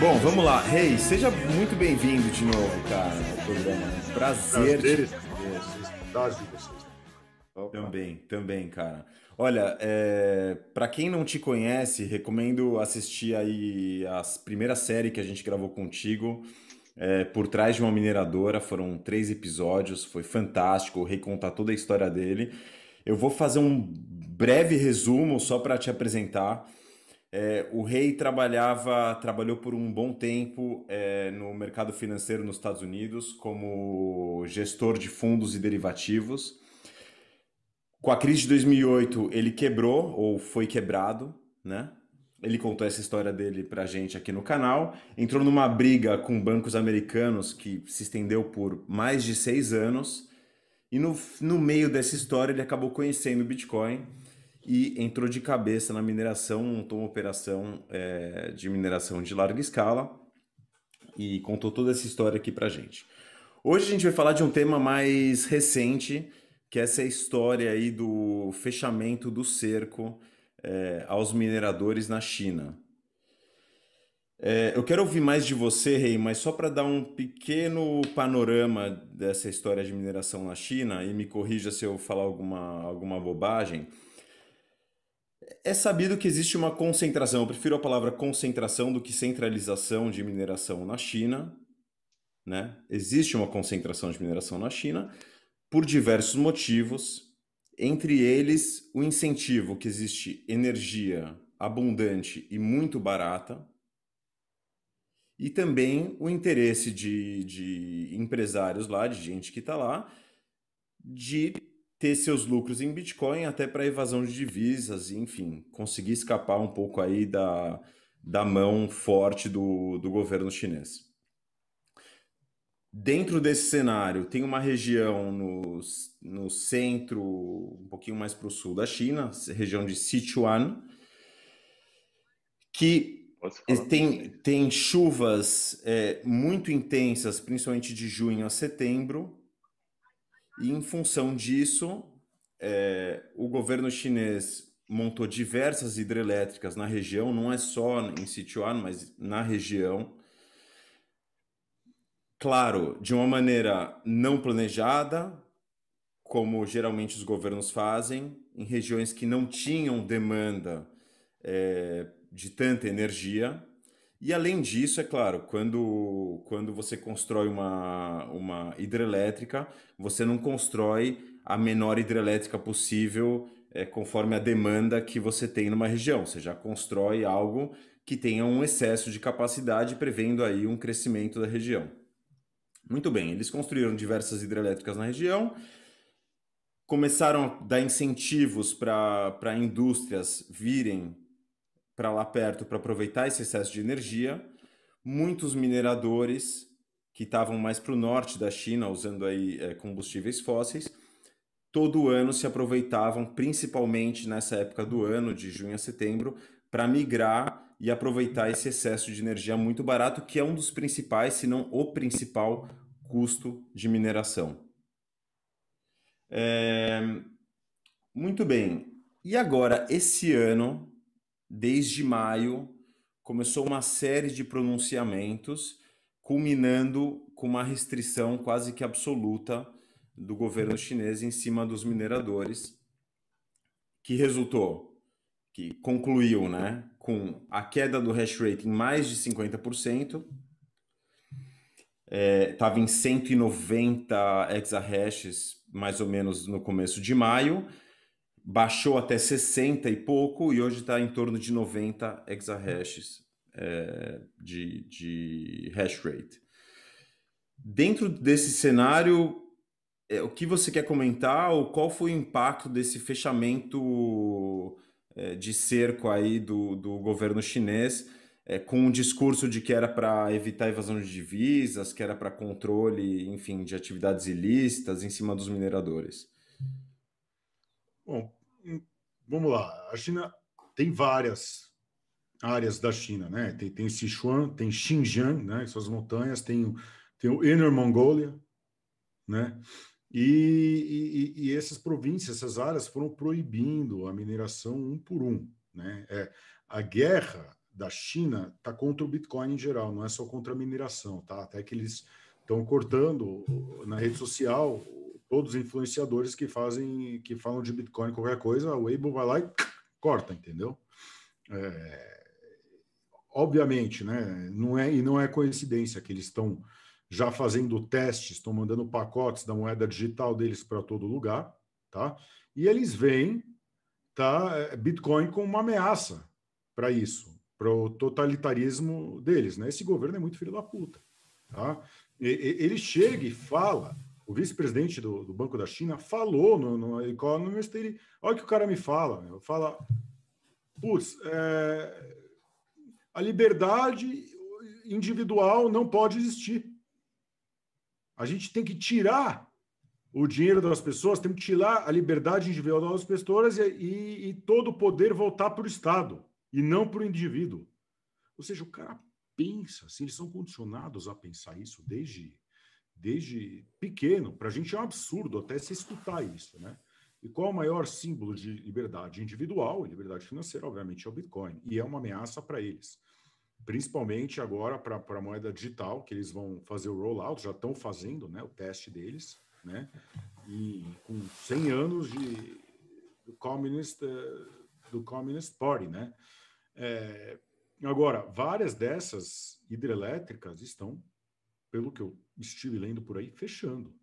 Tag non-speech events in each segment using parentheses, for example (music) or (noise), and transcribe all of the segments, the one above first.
Bom, vamos lá. Rei, hey, seja muito bem-vindo de novo, cara, ao programa. Um prazer. prazer. De vocês. Também, também, cara. Olha, é, para quem não te conhece, recomendo assistir aí a primeira série que a gente gravou contigo, é, Por Trás de uma Mineradora. Foram três episódios, foi fantástico, recontar toda a história dele. Eu vou fazer um breve resumo só para te apresentar. É, o rei trabalhava, trabalhou por um bom tempo é, no mercado financeiro nos Estados Unidos como gestor de fundos e derivativos. Com a crise de 2008, ele quebrou ou foi quebrado, né? Ele contou essa história dele pra gente aqui no canal. Entrou numa briga com bancos americanos que se estendeu por mais de seis anos. E no, no meio dessa história, ele acabou conhecendo o Bitcoin e entrou de cabeça na mineração, montou uma operação é, de mineração de larga escala e contou toda essa história aqui pra gente. Hoje a gente vai falar de um tema mais recente, que é essa história aí do fechamento do cerco é, aos mineradores na China. É, eu quero ouvir mais de você, Rei, mas só para dar um pequeno panorama dessa história de mineração na China, e me corrija se eu falar alguma, alguma bobagem. É sabido que existe uma concentração, eu prefiro a palavra concentração do que centralização de mineração na China. Né? Existe uma concentração de mineração na China por diversos motivos, entre eles o incentivo que existe energia abundante e muito barata, e também o interesse de, de empresários lá, de gente que está lá, de ter seus lucros em Bitcoin até para evasão de divisas, enfim, conseguir escapar um pouco aí da, da mão forte do, do governo chinês. Dentro desse cenário, tem uma região no, no centro, um pouquinho mais para o sul da China, região de Sichuan, que tem, tem chuvas é, muito intensas, principalmente de junho a setembro, e em função disso, é, o governo chinês montou diversas hidrelétricas na região, não é só em Sichuan, mas na região. Claro, de uma maneira não planejada, como geralmente os governos fazem, em regiões que não tinham demanda é, de tanta energia. E além disso, é claro, quando, quando você constrói uma, uma hidrelétrica, você não constrói a menor hidrelétrica possível é, conforme a demanda que você tem numa região. Você já constrói algo que tenha um excesso de capacidade, prevendo aí um crescimento da região. Muito bem, eles construíram diversas hidrelétricas na região, começaram a dar incentivos para indústrias virem para lá perto para aproveitar esse excesso de energia. Muitos mineradores que estavam mais para o norte da China, usando aí é, combustíveis fósseis, todo ano se aproveitavam, principalmente nessa época do ano, de junho a setembro, para migrar e aproveitar esse excesso de energia muito barato, que é um dos principais, se não o principal custo de mineração. É... Muito bem. E agora, esse ano, desde maio, começou uma série de pronunciamentos, culminando com uma restrição quase que absoluta do governo chinês em cima dos mineradores, que resultou, que concluiu né, com a queda do hash rate em mais de 50%, estava é, em 190 exahashes mais ou menos no começo de maio, baixou até 60 e pouco e hoje está em torno de 90 exahashes é, de, de hash rate. Dentro desse cenário, é, o que você quer comentar ou qual foi o impacto desse fechamento é, de cerco aí do, do governo chinês é, com um discurso de que era para evitar evasão de divisas, que era para controle, enfim, de atividades ilícitas em cima dos mineradores? Bom, vamos lá. A China tem várias áreas da China, né? Tem, tem Sichuan, tem Xinjiang, né? Essas montanhas, tem, tem o Inner Mongolia, né? E, e, e, essas províncias, essas áreas foram proibindo a mineração um por um, né? É, a guerra da China está contra o Bitcoin em geral, não é só contra a mineração, tá? Até que eles estão cortando na rede social todos os influenciadores que fazem, que falam de Bitcoin qualquer coisa, o Weibo vai lá e (laughs) corta, entendeu? É, obviamente, né? Não é e não é coincidência que eles estão já fazendo testes, estão mandando pacotes da moeda digital deles para todo lugar, tá? E eles veem, tá? É, Bitcoin como uma ameaça para isso, para o totalitarismo deles, né? Esse governo é muito filho da puta, tá? E, ele chega e fala, o vice-presidente do, do, Banco da China falou no, no Economist, ele, olha o que o cara me fala, fala, putz, é, a liberdade individual não pode existir. A gente tem que tirar o dinheiro das pessoas, tem que tirar a liberdade individual das pessoas e, e, e todo o poder voltar para o Estado e não para o indivíduo. Ou seja, o cara pensa, assim, eles são condicionados a pensar isso desde, desde pequeno. Para a gente é um absurdo até se escutar isso, né? E qual é o maior símbolo de liberdade individual e liberdade financeira? Obviamente é o Bitcoin. E é uma ameaça para eles principalmente agora para a moeda digital, que eles vão fazer o rollout, já estão fazendo né, o teste deles, né? E com 100 anos de, do, Communist, eh, do Communist Party, né? É, agora, várias dessas hidrelétricas estão, pelo que eu estive lendo por aí, fechando.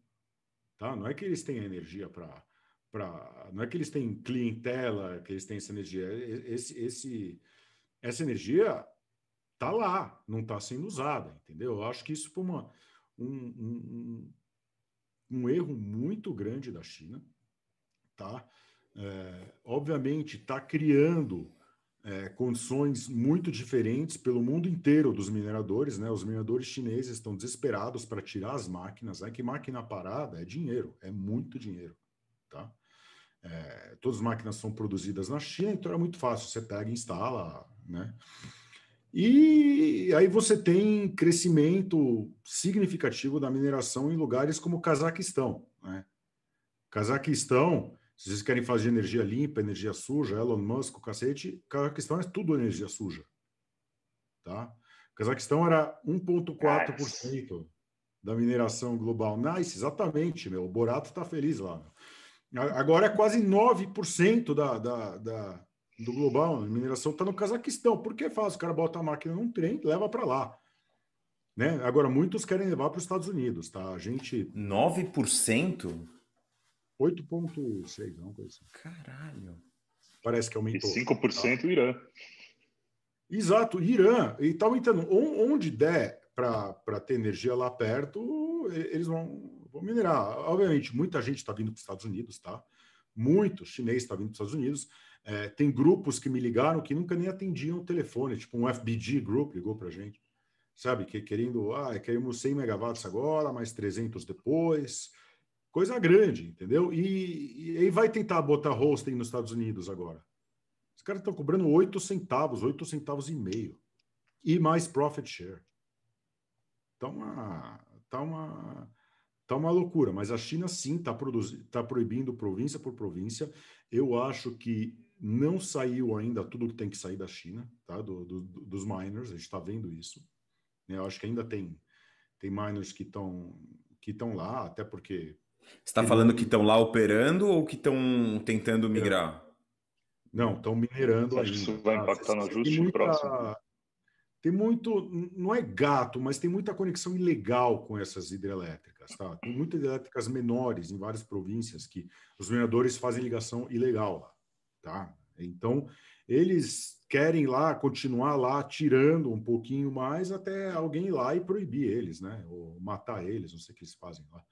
Tá? Não é que eles têm energia para. Pra, não é que eles têm clientela, que eles têm essa energia. Esse, esse, essa energia está lá, não está sendo usada, entendeu? Eu acho que isso foi uma, um, um, um, erro muito grande da China, tá? É, obviamente está criando é, condições muito diferentes pelo mundo inteiro dos mineradores, né? Os mineradores chineses estão desesperados para tirar as máquinas, né? Que máquina parada é dinheiro, é muito dinheiro, tá? É, todas as máquinas são produzidas na China, então é muito fácil, você pega e instala, né? E aí você tem crescimento significativo da mineração em lugares como Cazaquistão. Né? Cazaquistão, se vocês querem fazer energia limpa, energia suja, Elon Musk, o cacete, Cazaquistão é tudo energia suja. Tá? Cazaquistão era 1,4% da mineração global. Nice, exatamente, meu. O Borato está feliz lá. Agora é quase 9% da, da, da do global, a mineração está no Cazaquistão. Por que faz? O cara bota a máquina num trem, leva para lá. Né? Agora, muitos querem levar para os Estados Unidos, tá? A gente. 9%? 8,6%, não coisa assim. Caralho. Parece que aumentou. E 5% tá? Irã. Exato, Irã. E está aumentando. Onde der para ter energia lá perto, eles vão, vão minerar. Obviamente, muita gente está vindo para os Estados Unidos, tá? Muito chinês está vindo para os Estados Unidos. É, tem grupos que me ligaram que nunca nem atendiam o telefone, tipo um FBG Group ligou para a gente, sabe? Que querendo, ah, queremos 100 megawatts agora, mais 300 depois, coisa grande, entendeu? E, e aí vai tentar botar hosting nos Estados Unidos agora. Os caras estão cobrando 8 centavos, 8 centavos e meio. E mais profit share. Tá uma, tá uma, tá uma loucura. Mas a China sim está tá proibindo província por província. Eu acho que não saiu ainda tudo que tem que sair da China, tá? Do, do, dos miners, a gente está vendo isso. Né? Eu acho que ainda tem, tem miners que estão que estão lá, até porque. Você está falando que estão lá operando ou que estão tentando migrar? Não, estão minerando ainda. Isso vai impactar no ajuste muita, próximo. Tem muito, não é gato, mas tem muita conexão ilegal com essas hidrelétricas, tá? Tem muitas hidrelétricas menores em várias províncias que os mineradores fazem ligação ilegal lá. Tá? Então, eles querem lá continuar lá tirando um pouquinho mais até alguém ir lá e proibir eles, né? Ou matar eles, não sei o que eles fazem lá.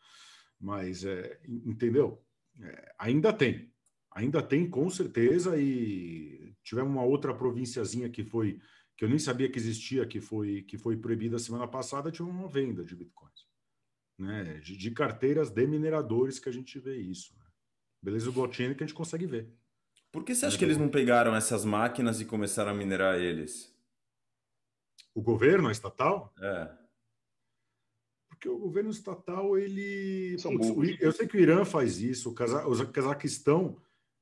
Mas, é, entendeu? É, ainda tem. Ainda tem, com certeza, e tivemos uma outra provínciazinha que foi que eu nem sabia que existia, que foi que foi proibida semana passada, tinha uma venda de bitcoins, né? De, de carteiras de mineradores que a gente vê isso. Né? Beleza, o blockchain que a gente consegue ver. Por que você acha que eles não pegaram essas máquinas e começaram a minerar eles? O governo, a estatal? É. Porque o governo estatal, ele. Putz, eu sei que o Irã faz isso, o, Caza... o Cazaquistão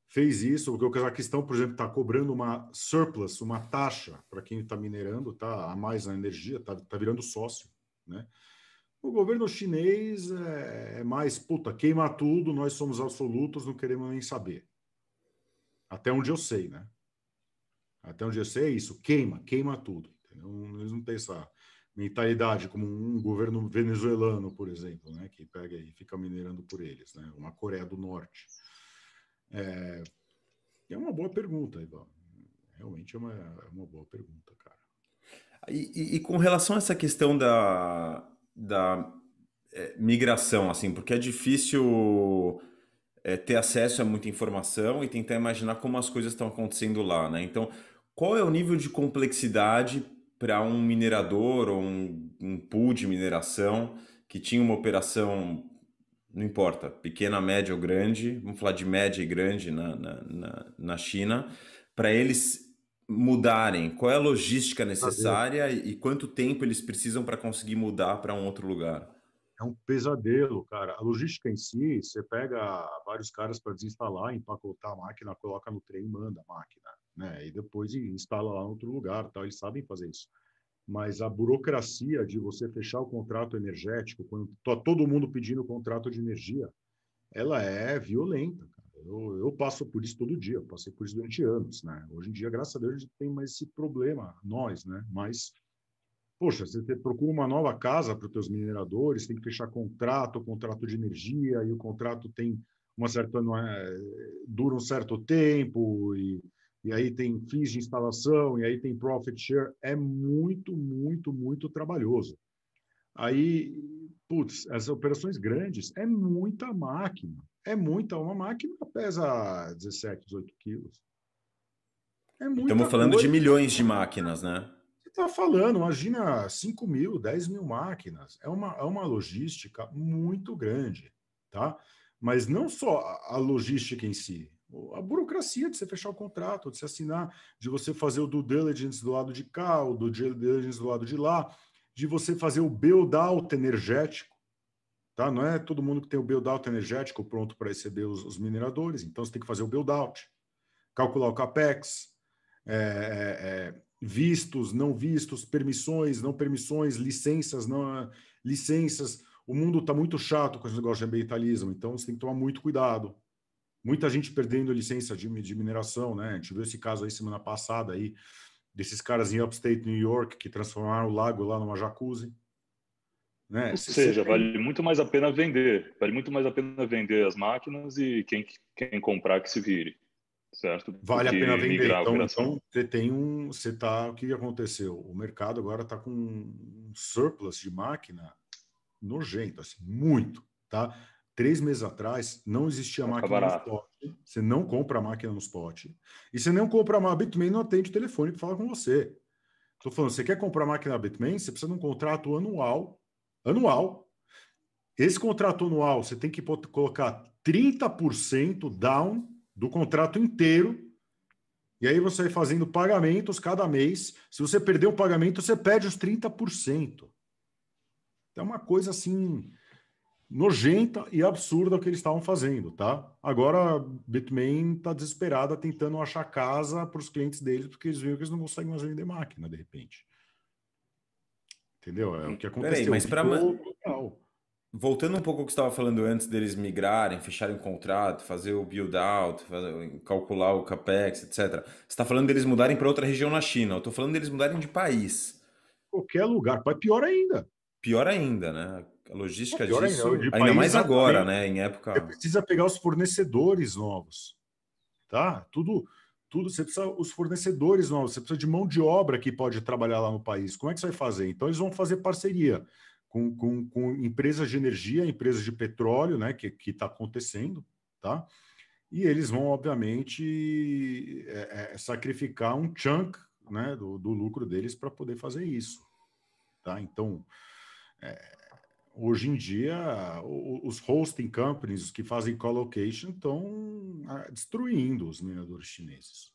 fez isso, porque o Cazaquistão, por exemplo, está cobrando uma surplus, uma taxa para quem está minerando, tá a mais na energia, está tá virando sócio, né? O governo chinês é, é mais, puta, queima tudo, nós somos absolutos, não queremos nem saber. Até onde eu sei, né? Até onde eu sei é isso, queima, queima tudo. Entendeu? Eles não têm essa mentalidade como um governo venezuelano, por exemplo, né? Que pega e fica minerando por eles, né? Uma Coreia do Norte. É, é uma boa pergunta, Ivan. Realmente é uma, é uma boa pergunta, cara. E, e, e com relação a essa questão da, da é, migração, assim, porque é difícil é, ter acesso a muita informação e tentar imaginar como as coisas estão acontecendo lá, né? Então, qual é o nível de complexidade para um minerador ou um, um pool de mineração que tinha uma operação não importa, pequena, média ou grande, vamos falar de média e grande na, na, na, na China, para eles mudarem? Qual é a logística necessária e, e quanto tempo eles precisam para conseguir mudar para um outro lugar? É um pesadelo, cara. A logística em si, você pega vários caras para desinstalar, empacotar a máquina, coloca no trem e manda a máquina, né? E depois instala lá em outro lugar, tal. Eles sabem fazer isso mas a burocracia de você fechar o contrato energético, quando está todo mundo pedindo contrato de energia, ela é violenta. Eu, eu, passo por isso todo dia, eu passei por isso durante anos. Né? Hoje em dia, graças a Deus, a gente tem mais esse problema, nós, né? mas, poxa, você procura uma nova casa para os teus mineradores, tem que fechar contrato, contrato de energia, e o contrato tem uma certa... É, dura um certo tempo, e e aí tem fees de instalação, e aí tem profit share, é muito, muito, muito trabalhoso. Aí, putz, as operações grandes é muita máquina, é muita, uma máquina pesa 17, 18 quilos. É Estamos falando coisa. de milhões de máquinas, né? Você está falando, imagina 5 mil, 10 mil máquinas. É uma, é uma logística muito grande, tá? Mas não só a logística em si, a burocracia de você fechar o contrato, de você assinar, de você fazer o due diligence do lado de cá, o due diligence do lado de lá, de você fazer o build-out energético. Tá? Não é todo mundo que tem o build-out energético pronto para receber os, os, mineradores, então você tem que fazer o build-out, calcular o capex, é, é, é, vistos, não vistos, permissões, não permissões, licenças, não licenças. O mundo está muito chato com esse negócio de ambientalismo, então você tem que tomar muito cuidado muita gente perdendo licença de, de mineração, né? A gente viu esse caso aí semana passada aí, desses caras em upstate New York que transformaram o lago lá numa jacuzzi. Né? Ou seja, tem... vale muito mais a pena vender, vale muito mais a pena vender as máquinas e quem, quem comprar que se vire, certo? Vale a pena vender. Então, então, você tem um, você tá, o que aconteceu? O mercado agora está com um surplus de máquina nojento, assim, muito, tá? Três meses atrás, não existia Fica máquina barato. no spot. Você não compra a máquina no spot. E você não compra a Bitmain, não atende o telefone para falar com você. Estou falando, você quer comprar a máquina Bitmain? Você precisa de um contrato anual. Anual. Esse contrato anual, você tem que colocar 30% down do contrato inteiro. E aí você vai fazendo pagamentos cada mês. Se você perder o pagamento, você perde os 30%. É uma coisa assim nojenta e absurda o que eles estavam fazendo, tá? Agora, Bitmain está desesperada tentando achar casa para os clientes deles, porque eles viram que eles não conseguem mais vender máquina, de repente. Entendeu? É o que aconteceu. Peraí, mas para Voltando um pouco ao que você estava falando antes deles migrarem, fecharem o contrato, fazer o build-out, calcular o capex, etc. Você está falando deles mudarem para outra região na China. Eu estou falando deles mudarem de país. Qualquer lugar. Pior ainda. Pior ainda, né? A logística disso, ainda, ainda mais agora, né? Em época. Você precisa pegar os fornecedores novos, tá? Tudo, tudo. Você precisa os fornecedores novos. Você precisa de mão de obra que pode trabalhar lá no país. Como é que você vai fazer? Então eles vão fazer parceria com, com, com empresas de energia, empresas de petróleo, né? Que que está acontecendo, tá? E eles vão obviamente é, é, sacrificar um chunk, né? Do, do lucro deles para poder fazer isso, tá? Então é, hoje em dia, os hosting companies, que fazem colocation, estão ah, destruindo os mineradores chineses.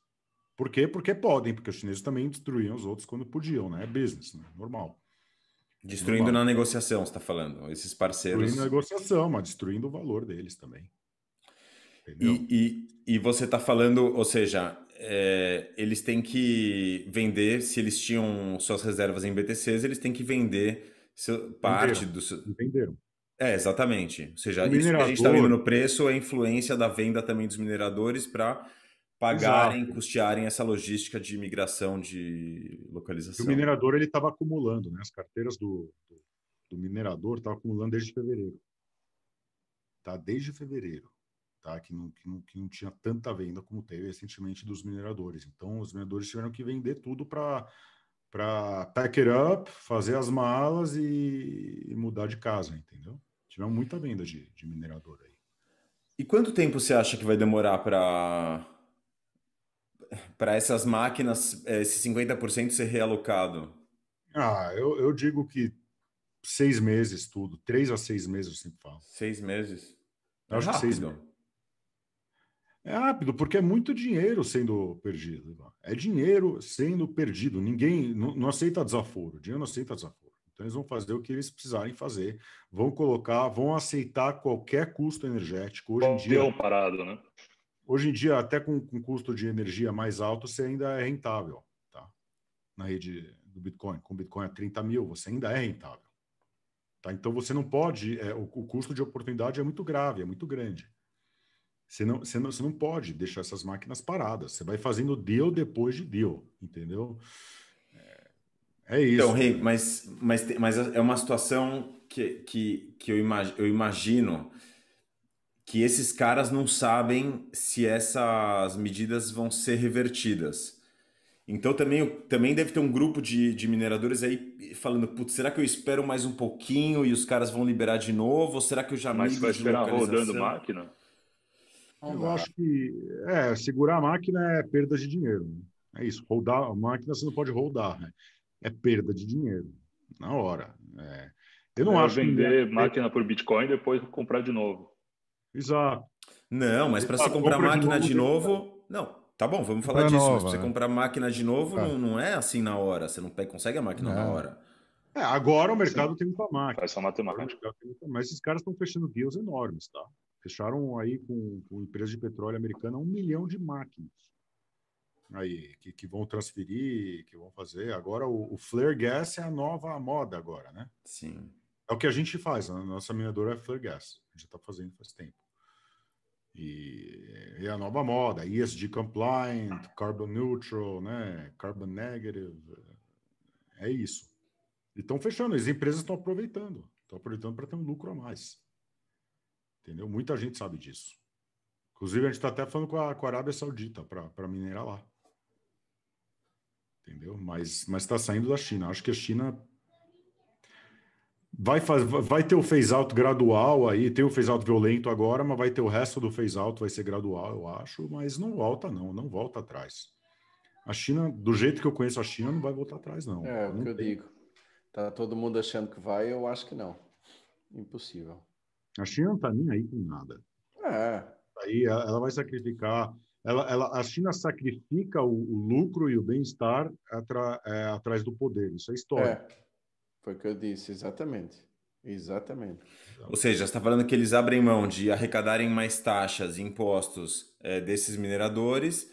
Por quê? Porque podem, porque os chineses também destruíam os outros quando podiam, né? É business, né? Normal. Destruindo Normal. na negociação, você está falando, esses parceiros. Destruindo na negociação, mas destruindo o valor deles também. E, e, e, você está falando, ou seja, é, eles têm que vender, se eles tinham suas reservas em BTCs, eles têm que vender seu, parte do seu. Venderam. É, exatamente. Ou seja, o isso que a gente está vendo no preço é a influência da venda também dos mineradores para pagarem, Exato. custearem essa logística de migração de localização. o minerador ele estava acumulando, né? As carteiras do, do, do minerador estavam acumulando desde fevereiro. Tá? Desde fevereiro. Tá? Que, não, que, não, que não tinha tanta venda como teve recentemente dos mineradores. Então, os mineradores tiveram que vender tudo para para pack it up, fazer as malas e, e, mudar de casa, entendeu? Tivemos muita venda de, de minerador aí. E quanto tempo você acha que vai demorar para para essas máquinas, eh, esse 50% ser realocado? Ah, eu, eu digo que seis meses tudo, três a seis meses eu sempre falo. Seis meses? Eu acho é que seis meses. É rápido, porque é muito dinheiro sendo perdido. É dinheiro sendo perdido. Ninguém não, não aceita desaforo. O dinheiro não aceita desaforo. Então, eles vão fazer o que eles precisarem fazer. Vão colocar, vão aceitar qualquer custo energético. Hoje em dia. parado, né? Hoje em dia, até com, com custo de energia mais alto, você ainda é rentável. Tá? Na rede do Bitcoin. Com Bitcoin a 30 mil, você ainda é rentável. Tá? Então, você não pode. É, o, o custo de oportunidade é muito grave, é muito grande. Você não, você, não, você não pode deixar essas máquinas paradas. Você vai fazendo deal depois de deal, entendeu? É, é isso. Então, Rei, mas, mas, mas é uma situação que, que, que eu, imag, eu imagino que esses caras não sabem se essas medidas vão ser revertidas. Então também, também deve ter um grupo de, de mineradores aí falando, putz, será que eu espero mais um pouquinho e os caras vão liberar de novo? Ou será que eu já Mas vai esperar rodando máquina? Eu acho que é, segurar a máquina é perda de dinheiro. Né? É isso. Rodar a máquina você não pode rodar. Né? É perda de dinheiro na hora. É. Eu não é acho vender que... máquina por Bitcoin e depois comprar de novo. Exato. Não, mas para você comprar máquina de novo, de novo não. Tá bom, vamos falar disso. Nova, mas para você né? comprar máquina de novo, é. não, não, é assim na hora. Você não consegue a máquina é. na hora. É, agora o mercado Sim. tem muita máquina. Faz só matemática. Mas esses caras estão fechando deals enormes, tá? Fecharam aí com, com empresa de petróleo americana um milhão de máquinas aí que, que vão transferir, que vão fazer. Agora o, o flare gas é a nova moda agora, né? Sim. É o que a gente faz. A nossa mineradora é flare gas. A gente está fazendo faz tempo. E é a nova moda, ESG compliant, carbon neutral, né? Carbon negative. É isso. E estão fechando. As empresas estão aproveitando. Estão aproveitando para ter um lucro a mais. Entendeu? Muita gente sabe disso. Inclusive, a gente está até falando com a, com a Arábia Saudita para minerar lá. Entendeu? Mas está saindo da China. Acho que a China vai, faz, vai ter o phase out gradual aí. Tem o phase out violento agora, mas vai ter o resto do phase out, vai ser gradual, eu acho. Mas não volta, não. Não volta atrás. A China, do jeito que eu conheço a China, não vai voltar atrás, não. É, o que eu digo. Tá todo mundo achando que vai, eu acho que não. Impossível. A China não está nem aí com nada. É. Aí ela vai sacrificar. Ela, ela, a China sacrifica o, o lucro e o bem-estar é, atrás do poder. Isso é história. É. Foi o que eu disse, exatamente. Exatamente. Ou seja, você está falando que eles abrem mão de arrecadarem mais taxas, impostos é, desses mineradores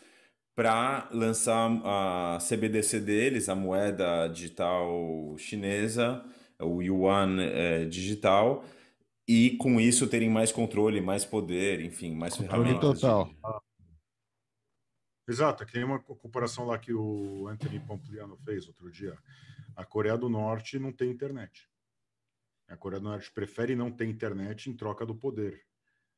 para lançar a CBDC deles, a moeda digital chinesa, o yuan é, digital, e com isso terem mais controle, mais poder, enfim, mais controle ferramentas. total. De... Exato, tem uma comparação lá que o Anthony Pompliano fez outro dia. A Coreia do Norte não tem internet. A Coreia do Norte prefere não ter internet em troca do poder.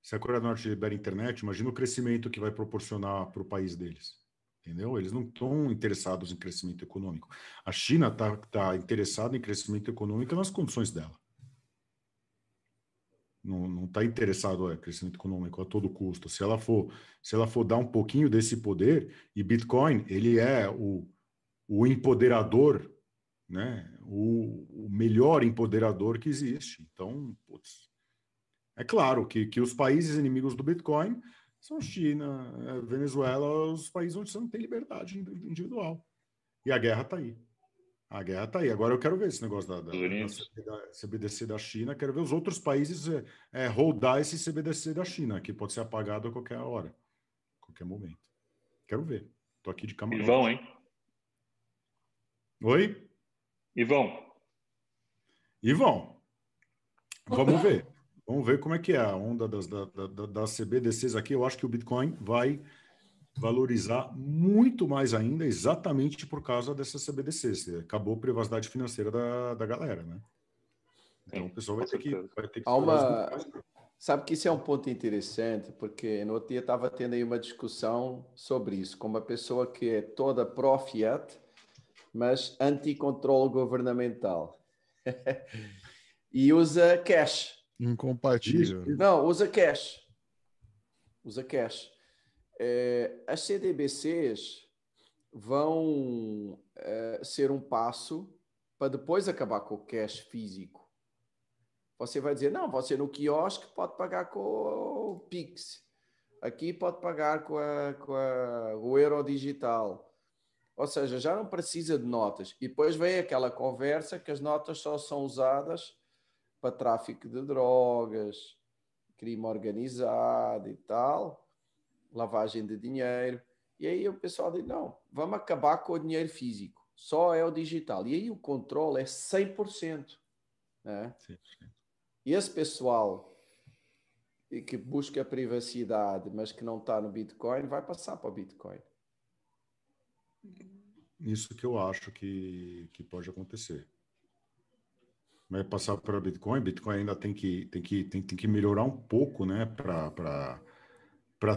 Se a Coreia do Norte libera internet, imagina o crescimento que vai proporcionar para o país deles. Entendeu? Eles não estão interessados em crescimento econômico. A China está tá interessada em crescimento econômico nas condições dela não está interessado em crescimento econômico a todo custo. Se ela for, se ela for dar um pouquinho desse poder, e Bitcoin ele é o, o empoderador, né? O, o melhor empoderador que existe. Então, putz, é claro que, que os países inimigos do Bitcoin são China, é, Venezuela, os países onde você não tem liberdade individual. E a guerra está aí. A guerra está aí. Agora eu quero ver esse negócio da, da, da, CBDC da China. Quero ver os outros países é, é, rodar esse CBDC da China, que pode ser apagado a qualquer hora, a qualquer momento. Quero ver. Estou aqui de camarote. E vão, hein? Oi? E vão. E vão. Vamos ver. Vamos ver como é que é a onda das, da, da, das CBDCs aqui. Eu acho que o Bitcoin vai valorizar muito mais ainda, exatamente por causa dessas CBDCs. Acabou a privacidade financeira da, da galera, né? Então o pessoal vai ter que, vai ter que Há uma... Sabe que isso é um ponto interessante, porque no outro dia estava tendo aí uma discussão sobre isso, com uma pessoa que é toda pró-fiat, mas anti-controle governamental. (laughs) e usa cash. Incompatível. Não, usa cash. Usa cash. É, as CDBCs vão é, ser um passo para depois acabar com o cash físico. Você vai dizer, não, você no quiosque pode pagar com o Pix. Aqui pode pagar com, a, com a, o euro digital. Ou seja, já não precisa de notas. E depois vem aquela conversa que as notas só são usadas para tráfico de drogas, crime organizado e tal, lavagem de dinheiro. E aí o pessoal diz: não, vamos acabar com o dinheiro físico, só é o digital. E aí o controle é 100%. Né? Sim. E esse pessoal que busca a privacidade, mas que não está no Bitcoin, vai passar para o Bitcoin. Isso que eu acho que, que pode acontecer. Vai passar para Bitcoin. Bitcoin ainda tem que, tem que, tem, tem que melhorar um pouco, né? Para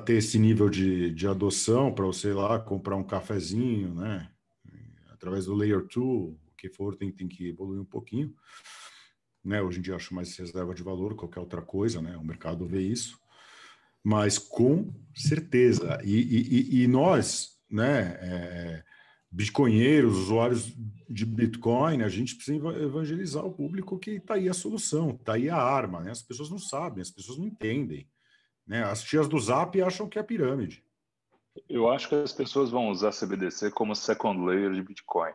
ter esse nível de, de adoção, para você lá comprar um cafezinho, né? Através do Layer 2, o que for, tem, tem que evoluir um pouquinho. Né? Hoje em dia acho mais reserva de valor, qualquer outra coisa, né? O mercado vê isso. Mas com certeza. E, e, e nós, né? É, bitcoinheiros, usuários de Bitcoin, a gente precisa evangelizar o público que está aí a solução, está aí a arma, né? As pessoas não sabem, as pessoas não entendem. Né? As tias do Zap acham que é pirâmide. Eu acho que as pessoas vão usar CBDC como second layer de Bitcoin.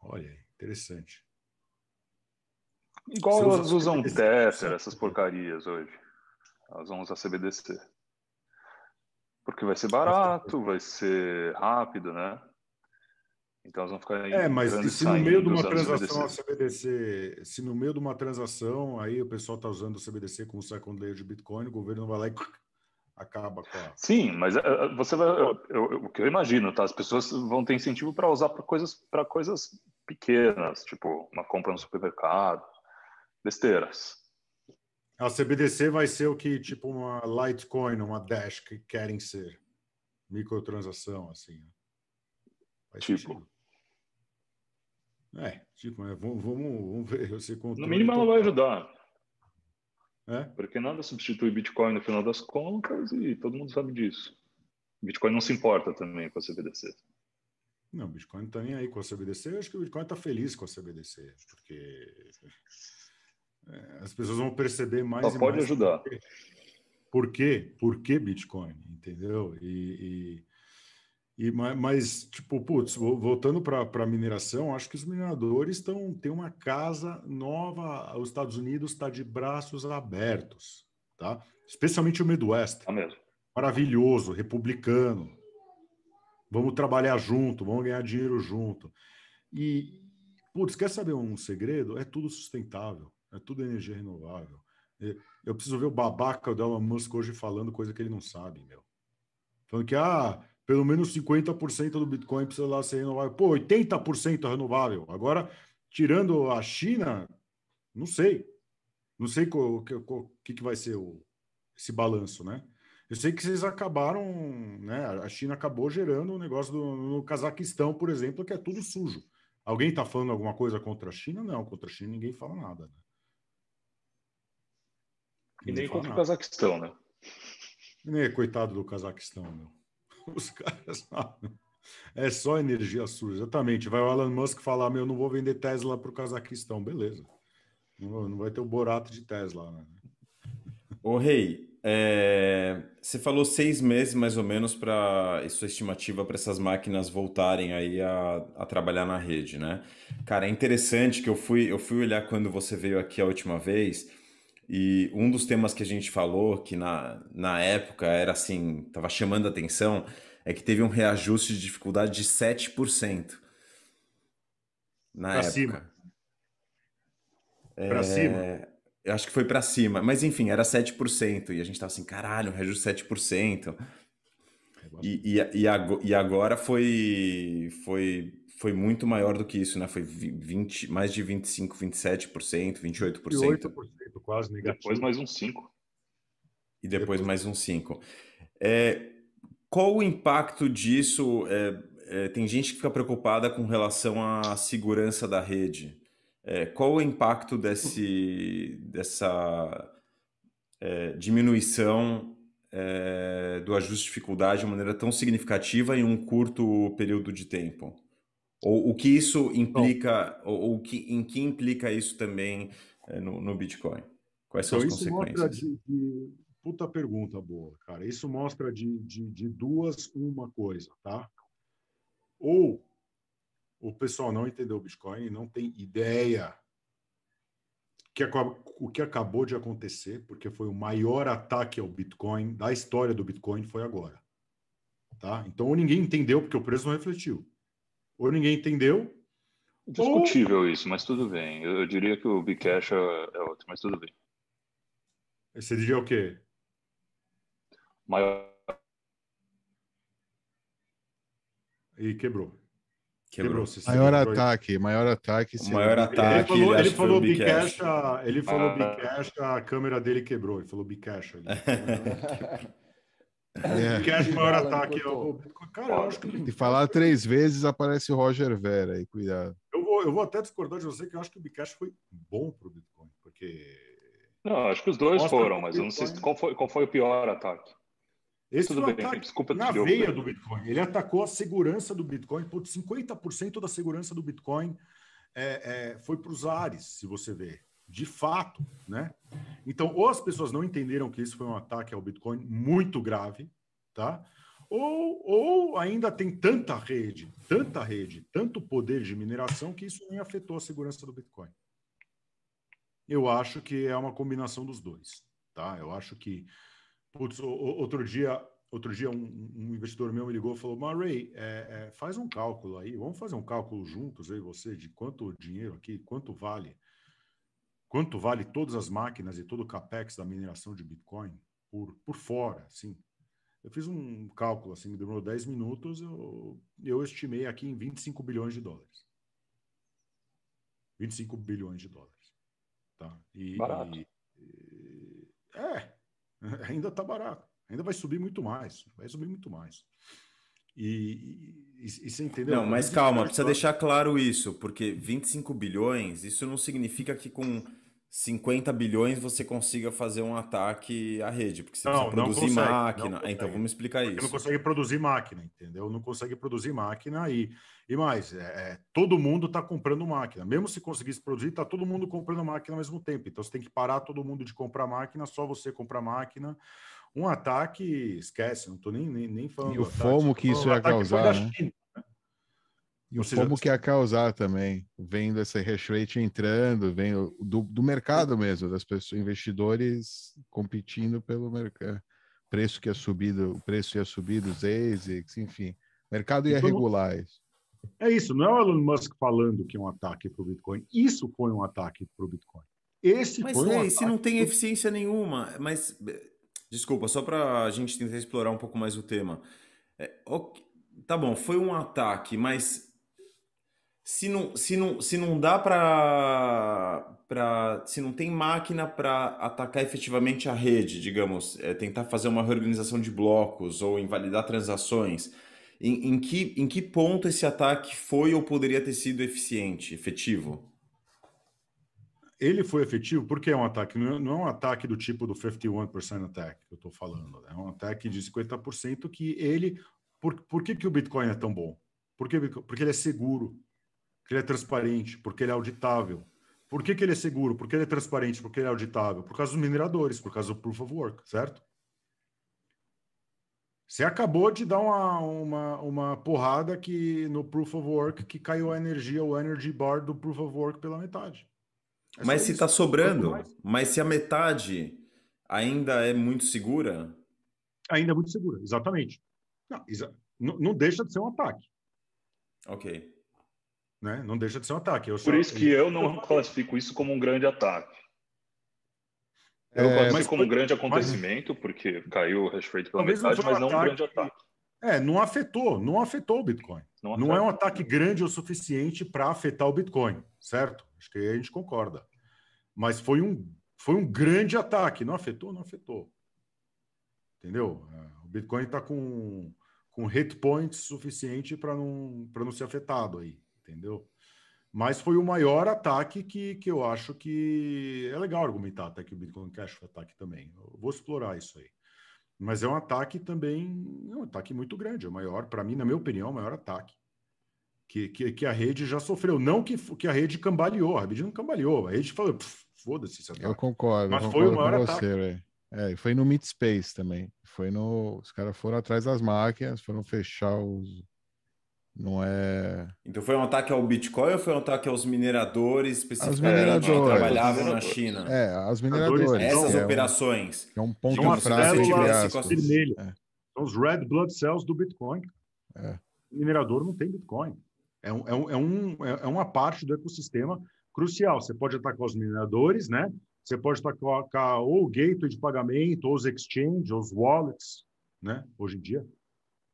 Olha, interessante. Igual elas usam Tether, essas porcarias hoje. Elas vão usar CBDC. Porque vai ser barato, vai ser rápido, né? Então elas vão ficar É, mas se no meio de uma transação a CBDC, se no meio de uma transação aí o pessoal está usando o CBDC como second layer de Bitcoin, o governo vai lá e (laughs) acaba com a... Sim, mas uh, você vai, eu, eu, o que eu imagino, tá? As pessoas vão ter incentivo para usar para coisas, para coisas pequenas, tipo uma compra no supermercado, besteiras. A CBDC vai ser o que, tipo, uma Litecoin, uma Dash que querem ser. Microtransação, assim. Faz tipo. Sentido. É, tipo, vamos, vamos, ver. Você no mínimo, ela vai ajudar. É? Porque nada substitui Bitcoin no final das contas e todo mundo sabe disso. Bitcoin não se importa também com a CBDC. Não, Bitcoin não está nem aí com a CBDC. Eu acho que o Bitcoin está feliz com a CBDC, porque é, as pessoas vão perceber mais. Só pode mais ajudar. Por quê? Por que Bitcoin? Entendeu? E, e, e mas, tipo, putz, voltando para a mineração, acho que os mineradores estão têm uma casa nova. Os Estados Unidos está de braços abertos, tá? Especialmente o Midwest. Mesmo. Maravilhoso, republicano. Vamos trabalhar junto, vamos ganhar dinheiro junto. E, putz, quer saber um segredo? É tudo sustentável. É tudo energia renovável. Eu preciso ver o babaca do Elon Musk hoje falando coisa que ele não sabe, meu. Falando que, ah, pelo menos 50% do Bitcoin precisa lá ser renovável. Pô, 80% é renovável. Agora, tirando a China, não sei. Não sei o que, que vai ser o, esse balanço, né? Eu sei que vocês acabaram, né? A China acabou gerando um negócio do, no Cazaquistão, por exemplo, que é tudo sujo. Alguém está falando alguma coisa contra a China? Não, contra a China ninguém fala nada. Né? E nem contra o Cazaquistão, né? Nem coitado do Cazaquistão, meu. Os (laughs) caras É só energia suja, exatamente. Vai o Elon Musk falar, meu, não vou vender Tesla para o Cazaquistão, beleza. Não, vai ter o borato de Tesla, né? Ô, Rei, é, você falou seis meses mais ou menos para sua estimativa para essas máquinas voltarem aí a, a, trabalhar na rede, né? Cara, é interessante que eu fui, eu fui olhar quando você veio aqui a última vez e um dos temas que a gente falou que na, na época era assim, tava chamando a atenção, é que teve um reajuste de dificuldade de 7%. Na pra época. Cima. Para é... cima. Eu acho que foi para cima, mas enfim, era 7%. E a gente tava assim, caralho, um reajuste 7%. E, e, e, e agora foi, foi, foi muito maior do que isso, né? Foi 20, mais de 25, 27%, 28%. 28% quase negativo. Depois mais um 5%. E depois, depois... mais um 5%. É, qual o impacto disso? É, é, tem gente que fica preocupada com relação à segurança da rede. É, qual o impacto desse, dessa é, diminuição é, do ajuste de dificuldade de maneira tão significativa em um curto período de tempo? Ou o que isso implica, Bom, ou, ou que, em que implica isso também é, no, no, Bitcoin? Quais são então, as consequências? De, de, puta pergunta boa, cara. Isso mostra de, de, de duas uma coisa, tá? Ou o pessoal não entendeu o Bitcoin, não tem ideia que o que acabou de acontecer, porque foi o maior ataque ao Bitcoin da história do Bitcoin foi agora. Tá? Então, ou ninguém entendeu porque o preço não refletiu. Ou ninguém entendeu. Discutível ou... isso, mas tudo bem. Eu, eu, diria que o Bcash é, é outro, mas tudo bem. Você diria o quê? Maior. E quebrou. Quebrou. Maior quebrou ataque, maior ataque. Maior ataque. Ele falou, ele falou Bcash, ele falou ah. Bcash, a câmera dele quebrou. Ele falou Bcash ali. (laughs) É. Bcash, maior ataque. Eu, cara, eu acho que... Se falar três vezes, aparece o Roger Vera aí, cuidado. Eu vou, eu vou até discordar de você, que eu acho que o Bcash foi bom para o Bitcoin, porque... Não, acho que os dois foram, mas eu não sei qual foi, qual foi o pior ataque. Esse Tudo foi bem, ataque desculpa na veia do Bitcoin. Ele atacou a segurança do Bitcoin. Por 50% da segurança do Bitcoin é, é, foi para os ares, se você ver. De fato, né? Então, ou as pessoas não entenderam que isso foi um ataque ao Bitcoin muito grave, tá? Ou, ou ainda tem tanta rede, tanta rede, tanto poder de mineração que isso nem afetou a segurança do Bitcoin. Eu acho que é uma combinação dos dois, tá? Eu acho que Putz, outro dia, outro dia um, um, investidor meu me ligou e falou: Murray, é, é, faz um cálculo aí, vamos fazer um cálculo juntos aí você de quanto dinheiro aqui, quanto vale, quanto vale todas as máquinas e todo o capex da mineração de Bitcoin por, por fora, assim. Eu fiz um cálculo assim, me demorou 10 minutos, eu, eu estimei aqui em 25 bilhões de dólares. 25 bilhões de dólares. Tá? E, Barato. E, é, (laughs) ainda está barato. Ainda vai subir muito mais. Vai subir muito mais. E, e, e, você entendeu? Não, mas calma, precisa deixar claro isso, porque 25 bilhões, isso não significa que com 50 bilhões você consiga fazer um ataque à rede, porque você não, precisa produzir consegue, máquina. Então vamos explicar porque isso. Não consegue produzir máquina, entendeu? Não consegue produzir máquina e, e mais, é, é todo mundo está comprando máquina. Mesmo se conseguisse produzir, está todo mundo comprando máquina ao mesmo tempo. Então você tem que parar todo mundo de comprar máquina, só você comprar máquina. Um ataque, esquece, não estou nem, nem, nem falando. E o FOMO que isso ia causar, né? China, né? E o FOMO que ia causar também, vendo essa hash rate entrando, vendo do, do mercado mesmo, das pessoas, investidores competindo pelo mercado, preço que ia subir, o preço ia subir dos ASICs, enfim, mercado ia então, regular isso. É isso, não é o Elon Musk falando que é um ataque para o Bitcoin, isso foi um ataque para o Bitcoin. Esse mas foi é, um se não tem eficiência nenhuma, mas Desculpa, só para a gente tentar explorar um pouco mais o tema. É, ok, tá bom, foi um ataque, mas se não, se não, se não dá para. Se não tem máquina para atacar efetivamente a rede, digamos, é, tentar fazer uma reorganização de blocos ou invalidar transações, em, em, que, em que ponto esse ataque foi ou poderia ter sido eficiente, efetivo? ele foi efetivo porque é um ataque, não é, é um ataque do tipo do 51% attack que eu estou falando, né? é um ataque de 50% que ele. Por, por que, que o Bitcoin é tão bom? Porque, porque ele é seguro, porque ele é transparente, porque ele é auditável. Por que, que ele é seguro? Porque ele é transparente, porque ele é auditável? Por causa dos mineradores, por causa do proof of work, certo? Você acabou de dar uma, uma, uma porrada que no Proof of Work que caiu a energia, o energy bar do Proof of Work pela metade. É mas se está sobrando, mas se a metade ainda é muito segura? Ainda é muito segura, exatamente. Não, exa não, não deixa de ser um ataque. Ok. Né? Não deixa de ser um ataque. Eu Por isso que eu não classifico isso como um grande ataque. Eu é, classifico como um grande acontecimento, mas... porque caiu o hash rate pela Talvez metade, não mas não um grande ataque. É, não afetou, não afetou o Bitcoin. Não, não é um ataque grande o suficiente para afetar o Bitcoin, certo? Acho que a gente concorda. Mas foi um, foi um grande ataque. Não afetou? Não afetou. Entendeu? É, o Bitcoin está com, com hit points suficiente para não, não ser afetado aí, entendeu? Mas foi o maior ataque que, que eu acho que é legal argumentar até que o Bitcoin Cash foi ataque também. Eu vou explorar isso aí. Mas é um ataque também, é um ataque muito grande, é o maior, para mim, na minha opinião, é o maior ataque que, que, que, a rede já sofreu. Não que, que a rede cambaleou, a rede não cambaleou, a rede falou, foda-se esse ataque. Eu concordo, Mas eu concordo foi o maior ataque. Você, é, foi no Meet Space também. Foi no. Os caras foram atrás das máquinas, foram fechar os, não é. Então foi um ataque ao Bitcoin ou foi um ataque aos mineradores especificamente que trabalhavam na China? É, as mineradoras. Essas é operações. Um, é um ponto São fraco vermelho. É. São os red blood cells do Bitcoin. É. O minerador não tem Bitcoin. É, um, é, um, é, um, é uma parte do ecossistema crucial. Você pode atacar os mineradores, né? Você pode atacar ou o gateway de pagamento, ou os exchanges, os wallets, né? Hoje em dia.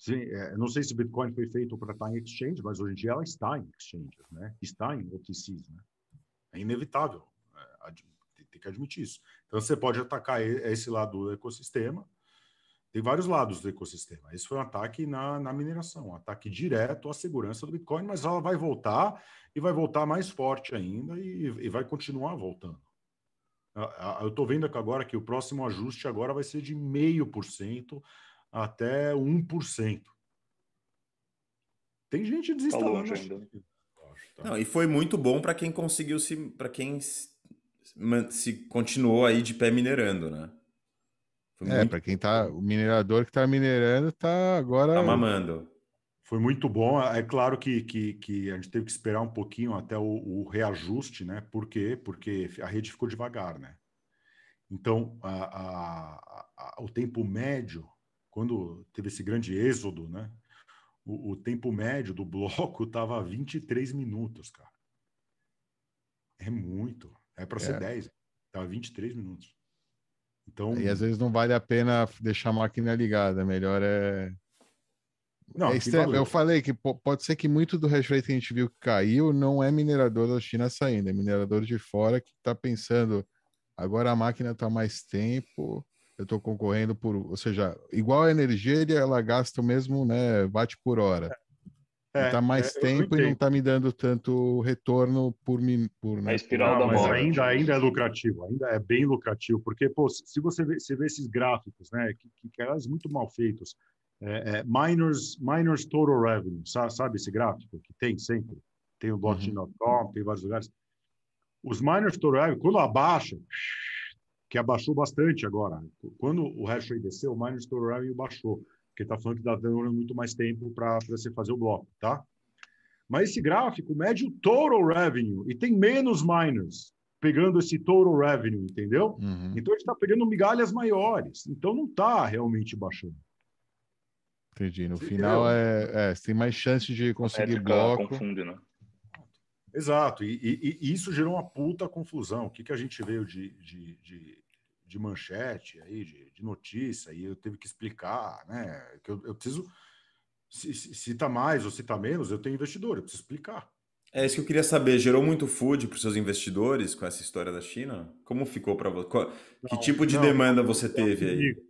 Sim, é, não sei se Bitcoin foi feito para estar em exchange, mas hoje em dia ela está em exchanges, né? Está em OTCs, né? É inevitável, é, tem que admitir isso. Então você pode atacar esse lado do ecossistema. Tem vários lados do ecossistema. Esse foi um ataque na, na mineração, um ataque direto à segurança do Bitcoin, mas ela vai voltar e vai voltar mais forte ainda e, e vai continuar voltando. Eu estou vendo agora que o próximo ajuste agora vai ser de meio por cento até 1%. Tem gente desinstalando. Tá ainda. Tá. Não, e foi muito bom para quem conseguiu se. para quem se, se, continuou aí de pé minerando, né? Foi é, muito... para quem tá. O minerador que tá minerando tá agora. Tá mamando. Foi muito bom. É claro que, que, que a gente teve que esperar um pouquinho até o, o reajuste, né? Por quê? Porque a rede ficou devagar, né? Então, a, a, a, o tempo médio quando teve esse grande êxodo, né? O, o tempo médio do bloco (laughs) estava 23 minutos, cara. É muito. É para ser é. 10. Estava 23 minutos. Então... E às vezes não vale a pena deixar a máquina ligada. Melhor é. Não, é extremo. Eu falei que pode ser que muito do hash rate que a gente viu que caiu não é minerador da China saindo, é minerador de fora que está pensando agora a máquina está mais tempo, eu estou concorrendo por, ou seja, igual a energia, ela gasta o mesmo, né, watt por hora. É, está mais é, tempo e não está me dando tanto retorno por mim. Por, né, a espiral da mas ainda, ainda é lucrativo, ainda é bem lucrativo, porque pô, se você vê, você vê esses gráficos, né, que, que, que eram muito mal feitos, é, é, miners, miners total revenue, sabe, sabe, esse gráfico que tem sempre? Tem o blockchain.com, uhum. tem vários lugares. Os miners total revenue, quando abaixa, que abaixou bastante agora. Quando o hash rate desceu, o miner store revenue baixou, porque está falando que está dando muito mais tempo para você fazer o bloco, tá? Mas esse gráfico mede o total revenue e tem menos miners pegando esse total revenue, entendeu? Uhum. Então ele está pegando migalhas maiores. Então não está realmente baixando. Entendi. No Você final é, é, tem mais chance de conseguir bloco. Confunde, né? Exato, e, e, e, isso gerou uma puta confusão. O que, que a gente veio de, de, de, de manchete aí, de, de, notícia, e eu teve que explicar, né? Que eu, eu preciso, se, se tá mais ou se tá menos, eu tenho investidor, eu preciso explicar. É isso que eu queria saber. Gerou muito food para os seus investidores com essa história da China? Como ficou para você? Que não, tipo de não, demanda você teve eles aí? Ligam.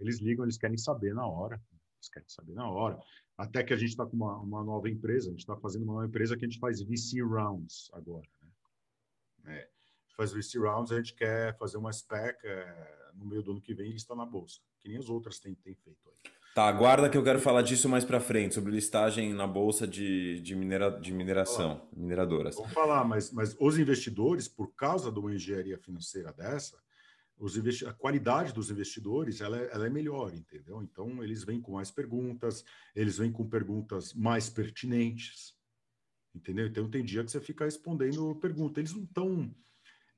Eles ligam, eles querem saber na hora. Eles querem saber na hora. Até que a gente está com uma, uma, nova empresa, a gente está fazendo uma nova empresa que a gente faz VC Rounds agora. Né? É, faz VC Rounds, a gente quer fazer uma spec é, no meio do ano que vem e está na bolsa, que nem as outras têm, têm feito aí. Tá, aguarda que eu quero falar disso mais para frente, sobre listagem na bolsa de, de, minera, de mineração, mineradoras. Vamos falar, mas, mas os investidores, por causa de uma engenharia financeira dessa, a qualidade dos investidores ela é, ela é melhor, entendeu? Então eles vêm com mais perguntas, eles vêm com perguntas mais pertinentes, entendeu? Então tem dia que você fica respondendo pergunta. Eles não estão.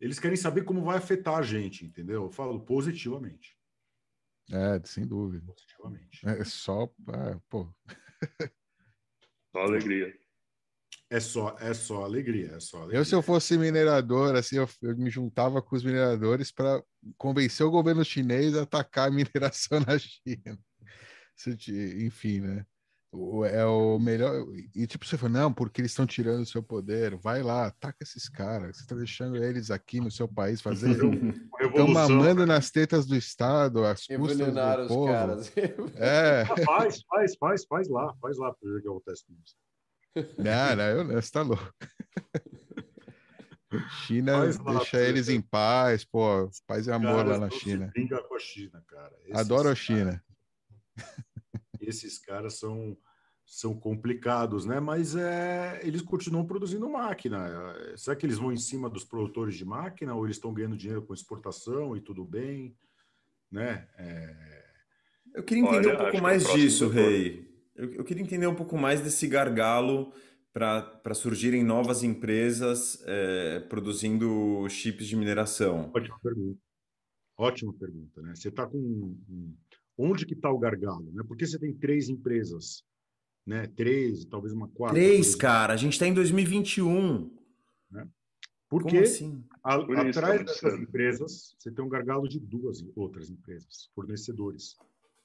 Eles querem saber como vai afetar a gente, entendeu? Eu falo positivamente. É, sem dúvida. Positivamente. É só. É, pô. Só alegria. É só, é só alegria, é só alegria. Eu, se eu fosse minerador, assim, eu, eu me juntava com os mineradores para convencer o governo chinês a atacar a mineração (laughs) na China. Enfim, né? é o melhor. E tipo, você falou, não, porque eles estão tirando o seu poder. Vai lá, ataca esses caras. Você está deixando eles aqui no seu país fazer. Estão (laughs) mamando né? nas tetas do Estado, as custas do os povo. Caras. (laughs) É. Faz, faz, faz, faz lá, faz lá para ver o que acontece com isso. Não, não, eu, você está louco. China lá, deixa eles em paz, pô, paz e amor lá na China. Brinca com a China, cara. Esses Adoro a China. esses caras são são complicados, né? Mas é, eles continuam produzindo máquina. Será que eles vão em cima dos produtores de máquina ou eles estão ganhando dinheiro com exportação e tudo bem, né? É... Eu queria entender Olha, um pouco mais disso, Rei. Eu, eu, queria entender um pouco mais desse gargalo para surgirem novas empresas é, produzindo chips de mineração. Ótima pergunta. Ótima pergunta, né? Você está com onde que está o gargalo, né? Porque você tem três empresas né? Três, talvez uma quarta. Três, cara. A gente está em 2021. Né? Porque assim? a, Por atrás dessas empresas, você tem um gargalo de duas outras empresas, fornecedores.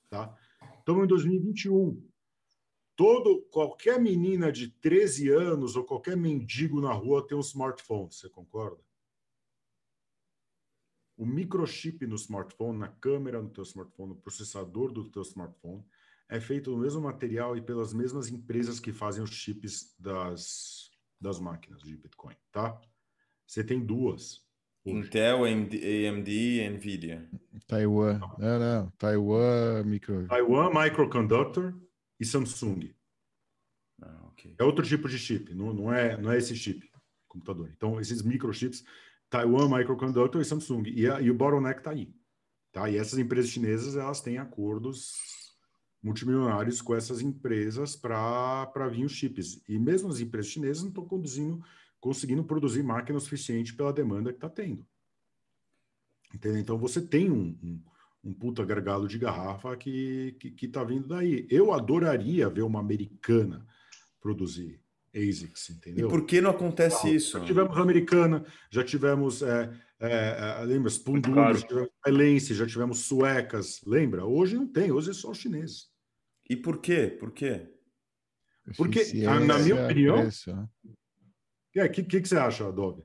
Tá? Então, em 2021, todo, qualquer menina de 13 anos ou qualquer mendigo na rua tem um smartphone, você concorda? O microchip no smartphone, na câmera no teu smartphone, no processador do teu smartphone, é feito no mesmo material e pelas mesmas empresas que fazem os chips das, das máquinas de Bitcoin, tá? Você tem duas. Hoje. Intel, AMD, Nvidia. Taiwan. Não, não. Taiwan Micro. Taiwan Microconductor e Samsung. Ah, okay. É outro tipo de chip, não, não, é, não é esse chip, computador. Então, esses microchips, Taiwan Microconductor e Samsung. E, a, e o bottleneck está aí. Tá? E essas empresas chinesas, elas têm acordos multimilionários com essas empresas para vir os chips. E mesmo as empresas chinesas não estão conduzindo, conseguindo produzir máquina o suficiente pela demanda que está tendo. Entendeu? Então você tem um, um, um, puta gargalo de garrafa que está que, que tá vindo daí. Eu adoraria ver uma americana produzir ASICs, entendeu? E por que não acontece ah, isso? Já tivemos americana, já tivemos, é, é, é lembra, Spundura, já tivemos já tivemos suecas, lembra? Hoje não tem, hoje é só os chineses. E por quê? Por quê? Porque, na minha opinião. O é, que, que, que, você acha, Adobe?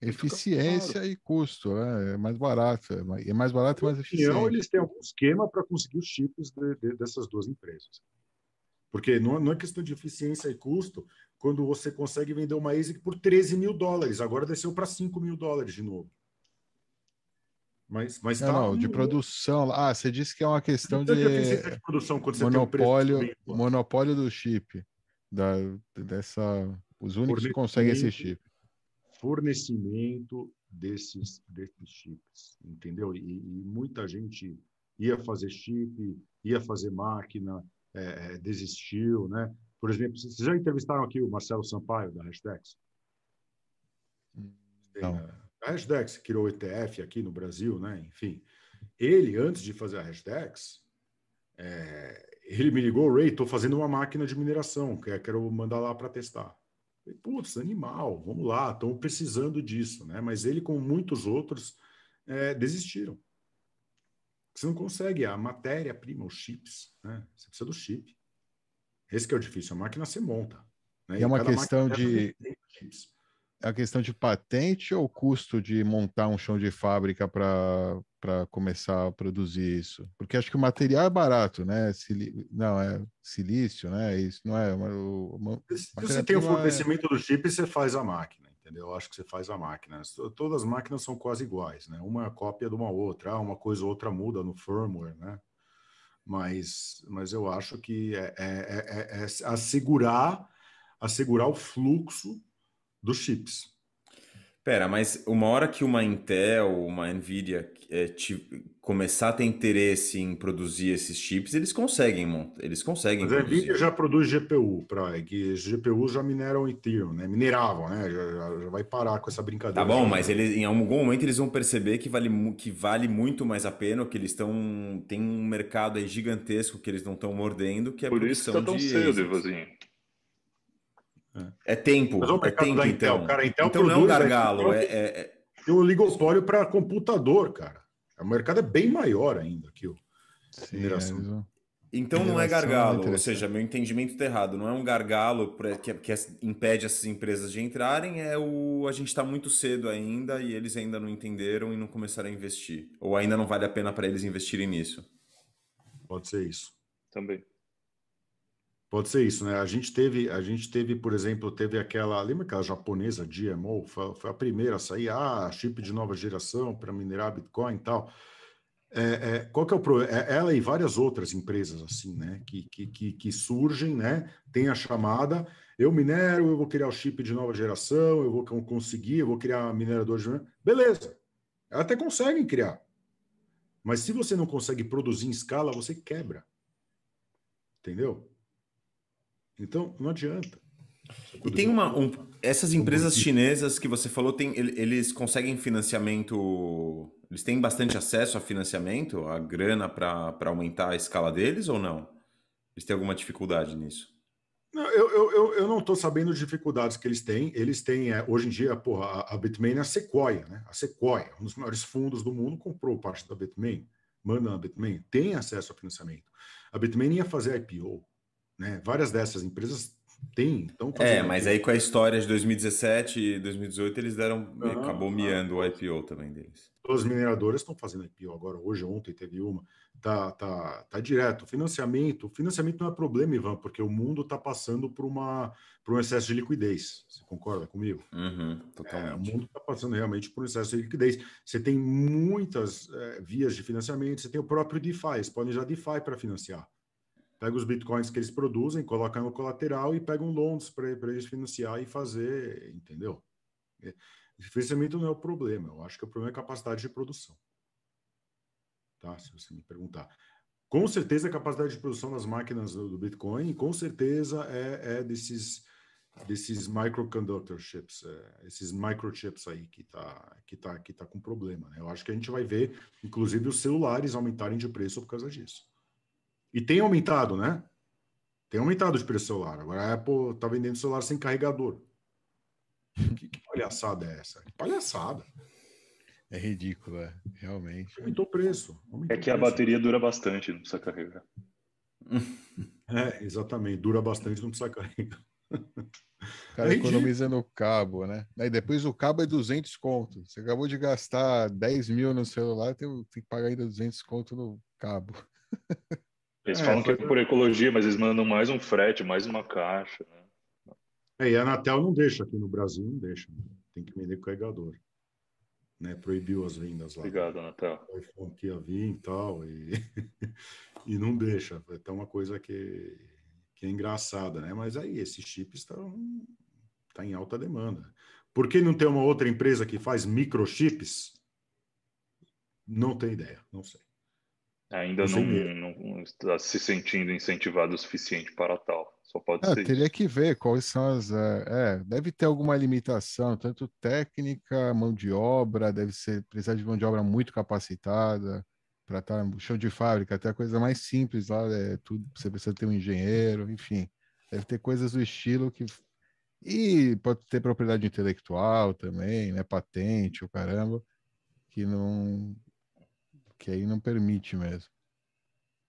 Eficiência e custo, né? é mais barato, é mais barato e mais eficiente. Opinião, eles têm algum esquema para conseguir os chips de, de, dessas duas empresas. Porque não, não, é questão de eficiência e custo quando você consegue vender uma ASIC por 13 mil dólares, agora desceu para 5 mil dólares de novo. Mas, mas não, tá não, de produção. Ah, você disse que é uma questão de, de produção quando monopólio, um monopólio do chip, da, dessa, os únicos que conseguem esse chip. Fornecimento desses, desses chips, entendeu? E, e muita gente ia fazer chip, ia fazer máquina, é, é desistiu, né? Por exemplo, vocês já entrevistaram aqui o Marcelo Sampaio da Hashtags? Não. Tem, a Hashdex criou o ETF aqui no Brasil, né? Enfim, ele, antes de fazer a Hashdex, é, ele me ligou, Ray, estou fazendo uma máquina de mineração, quero mandar lá para testar. Falei, Putz, animal, vamos lá, estamos precisando disso, né? Mas ele, como muitos outros, é, desistiram. Você não consegue a matéria-prima, os chips, né? Você precisa do chip. Esse que é o difícil, a máquina você monta. Né? E é uma questão de... Chips a questão de patente ou custo de montar um chão de fábrica para começar a produzir isso? Porque acho que o material é barato, né? Sili... Não, é silício, né? Isso não é. Uma, uma... Se você tem o fornecimento é... do chip, você faz a máquina, entendeu? Eu acho que você faz a máquina. Todas as máquinas são quase iguais, né? Uma é cópia de uma outra, ah, uma coisa ou outra muda no firmware, né? Mas, mas eu acho que é, é, é, é, é assegurar, assegurar o fluxo dos chips. Pera, mas uma hora que uma Intel, uma Nvidia é, te, começar a ter interesse em produzir esses chips, eles conseguem, eles conseguem. Mas a Nvidia já produz GPU para que os GPUs já mineram Ethereum, né? Mineravam, né? Já, já, já, vai parar com essa brincadeira. Tá bom, mas eles, em algum momento eles vão perceber que vale, que vale muito mais a pena, que eles estão tem um mercado aí gigantesco que eles não estão mordendo, que é Por isso que tá tão cedo. É. é tempo. Mas é tempo, Intel, então. Cara, Intel então não é um gargalo. É, é, é... Tem um oligopólio para computador, cara. O mercado é bem maior ainda que o Sim, mineração. É então não é gargalo, ou seja, meu entendimento está errado. Não é um gargalo que, que impede essas empresas de entrarem, é o a gente está muito cedo ainda e eles ainda não entenderam e não começaram a investir. Ou ainda não vale a pena para eles investirem nisso. Pode ser isso. Também. Pode ser isso, né? A gente teve, a gente teve, por exemplo, teve aquela, lembra aquela japonesa GMO? Foi, foi a primeira a sair, ah, chip de nova geração para minerar Bitcoin e tal. É, é, qual que é o problema? É, ela e várias outras empresas assim, né? Que, que, que, surgem, né? Tem a chamada, eu minero, eu vou criar o chip de nova geração, eu vou conseguir, eu vou criar minerador de. Beleza. Elas até conseguem criar. Mas se você não consegue produzir em escala, você quebra. Entendeu? Então, não adianta. E tem uma. Um, essas empresas chinesas que você falou, tem, eles conseguem financiamento. Eles têm bastante acesso a financiamento, a grana para aumentar a escala deles ou não? Eles têm alguma dificuldade nisso? Não, eu, eu, eu, eu não estou sabendo as dificuldades que eles têm. Eles têm, é, hoje em dia, porra, a, a Bitmain é a Sequoia, né? A Sequoia, um dos maiores fundos do mundo, comprou parte da Bitmain, manda na Bitmain, tem acesso a financiamento. A Bitmain ia fazer IPO. Né? Várias dessas empresas têm. Então, é, mas aí com a história de 2017 e 2018, eles deram. Ah, acabou miando ah, o IPO também deles. As mineradoras estão fazendo IPO agora, hoje, ontem teve uma. Tá, tá, tá direto. Financiamento, financiamento não é problema, Ivan, porque o mundo está passando por, uma, por um excesso de liquidez. Você concorda comigo? Uhum, totalmente. É, o mundo está passando realmente por um excesso de liquidez. Você tem muitas é, vias de financiamento, você tem o próprio DeFi, eles podem usar DeFi para financiar pega os bitcoins que eles produzem, coloca no colateral e pega um loans para eles financiar e fazer, entendeu? É, financiamento não é o problema, eu acho que o problema é a capacidade de produção. Tá? Se você me perguntar. Com certeza a capacidade de produção das máquinas do Bitcoin, com certeza é, é desses desses microconductor chips, é, esses microchips aí que tá que tá que tá com problema, né? Eu acho que a gente vai ver, inclusive os celulares aumentarem de preço por causa disso. E tem aumentado, né? Tem aumentado de preço celular. Agora a Apple está vendendo celular sem carregador. Que, que palhaçada é essa? Que palhaçada. É ridículo, é. realmente. Aumentou o preço. Aumentou é que preço. a bateria dura bastante, não precisa carregar. É, exatamente. Dura bastante, não precisa carregar. O cara é economiza no cabo, né? Aí depois o cabo é 200 conto. Você acabou de gastar 10 mil no celular, tem, tem que pagar ainda 200 conto no cabo. (laughs) Eles é, falam que é por ecologia, mas eles mandam mais um frete, mais uma caixa. Né? É, e a Anatel não deixa, aqui no Brasil não deixa. Né? Tem que vender carregador. Né? Proibiu as vendas lá. Obrigado, Anatel. O iPhone que ia vir e tal, e, (laughs) e não deixa. É até uma coisa que, que é engraçada, né? Mas aí, esses chips estão tá em alta demanda. Por que não tem uma outra empresa que faz microchips? Não tenho ideia, não sei. Ainda não, não, está se sentindo incentivado o suficiente para tal. Só pode é, ser. Teria isso. que ver quais são as. É, é, deve ter alguma limitação, tanto técnica, mão de obra, deve ser precisar de mão de obra muito capacitada para estar no chão de fábrica, até a coisa mais simples lá, é tudo, você precisa ter um engenheiro, enfim. Deve ter coisas do estilo que. E pode ter propriedade intelectual também, né? Patente, o caramba, que não que aí não permite mesmo.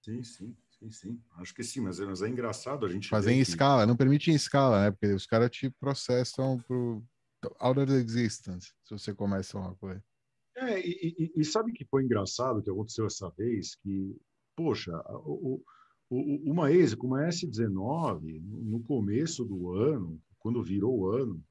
Sim, sim, sim, sim. Acho que sim, mas, mas é engraçado a gente. Fazer em que... escala, não permite em escala, né? Porque os caras te processam pro out of existence se você começa uma coisa. É, e, e, e sabe que foi engraçado que aconteceu essa vez? Que, poxa, o, o, uma ESE, como a S19, no começo do ano, quando virou o ano,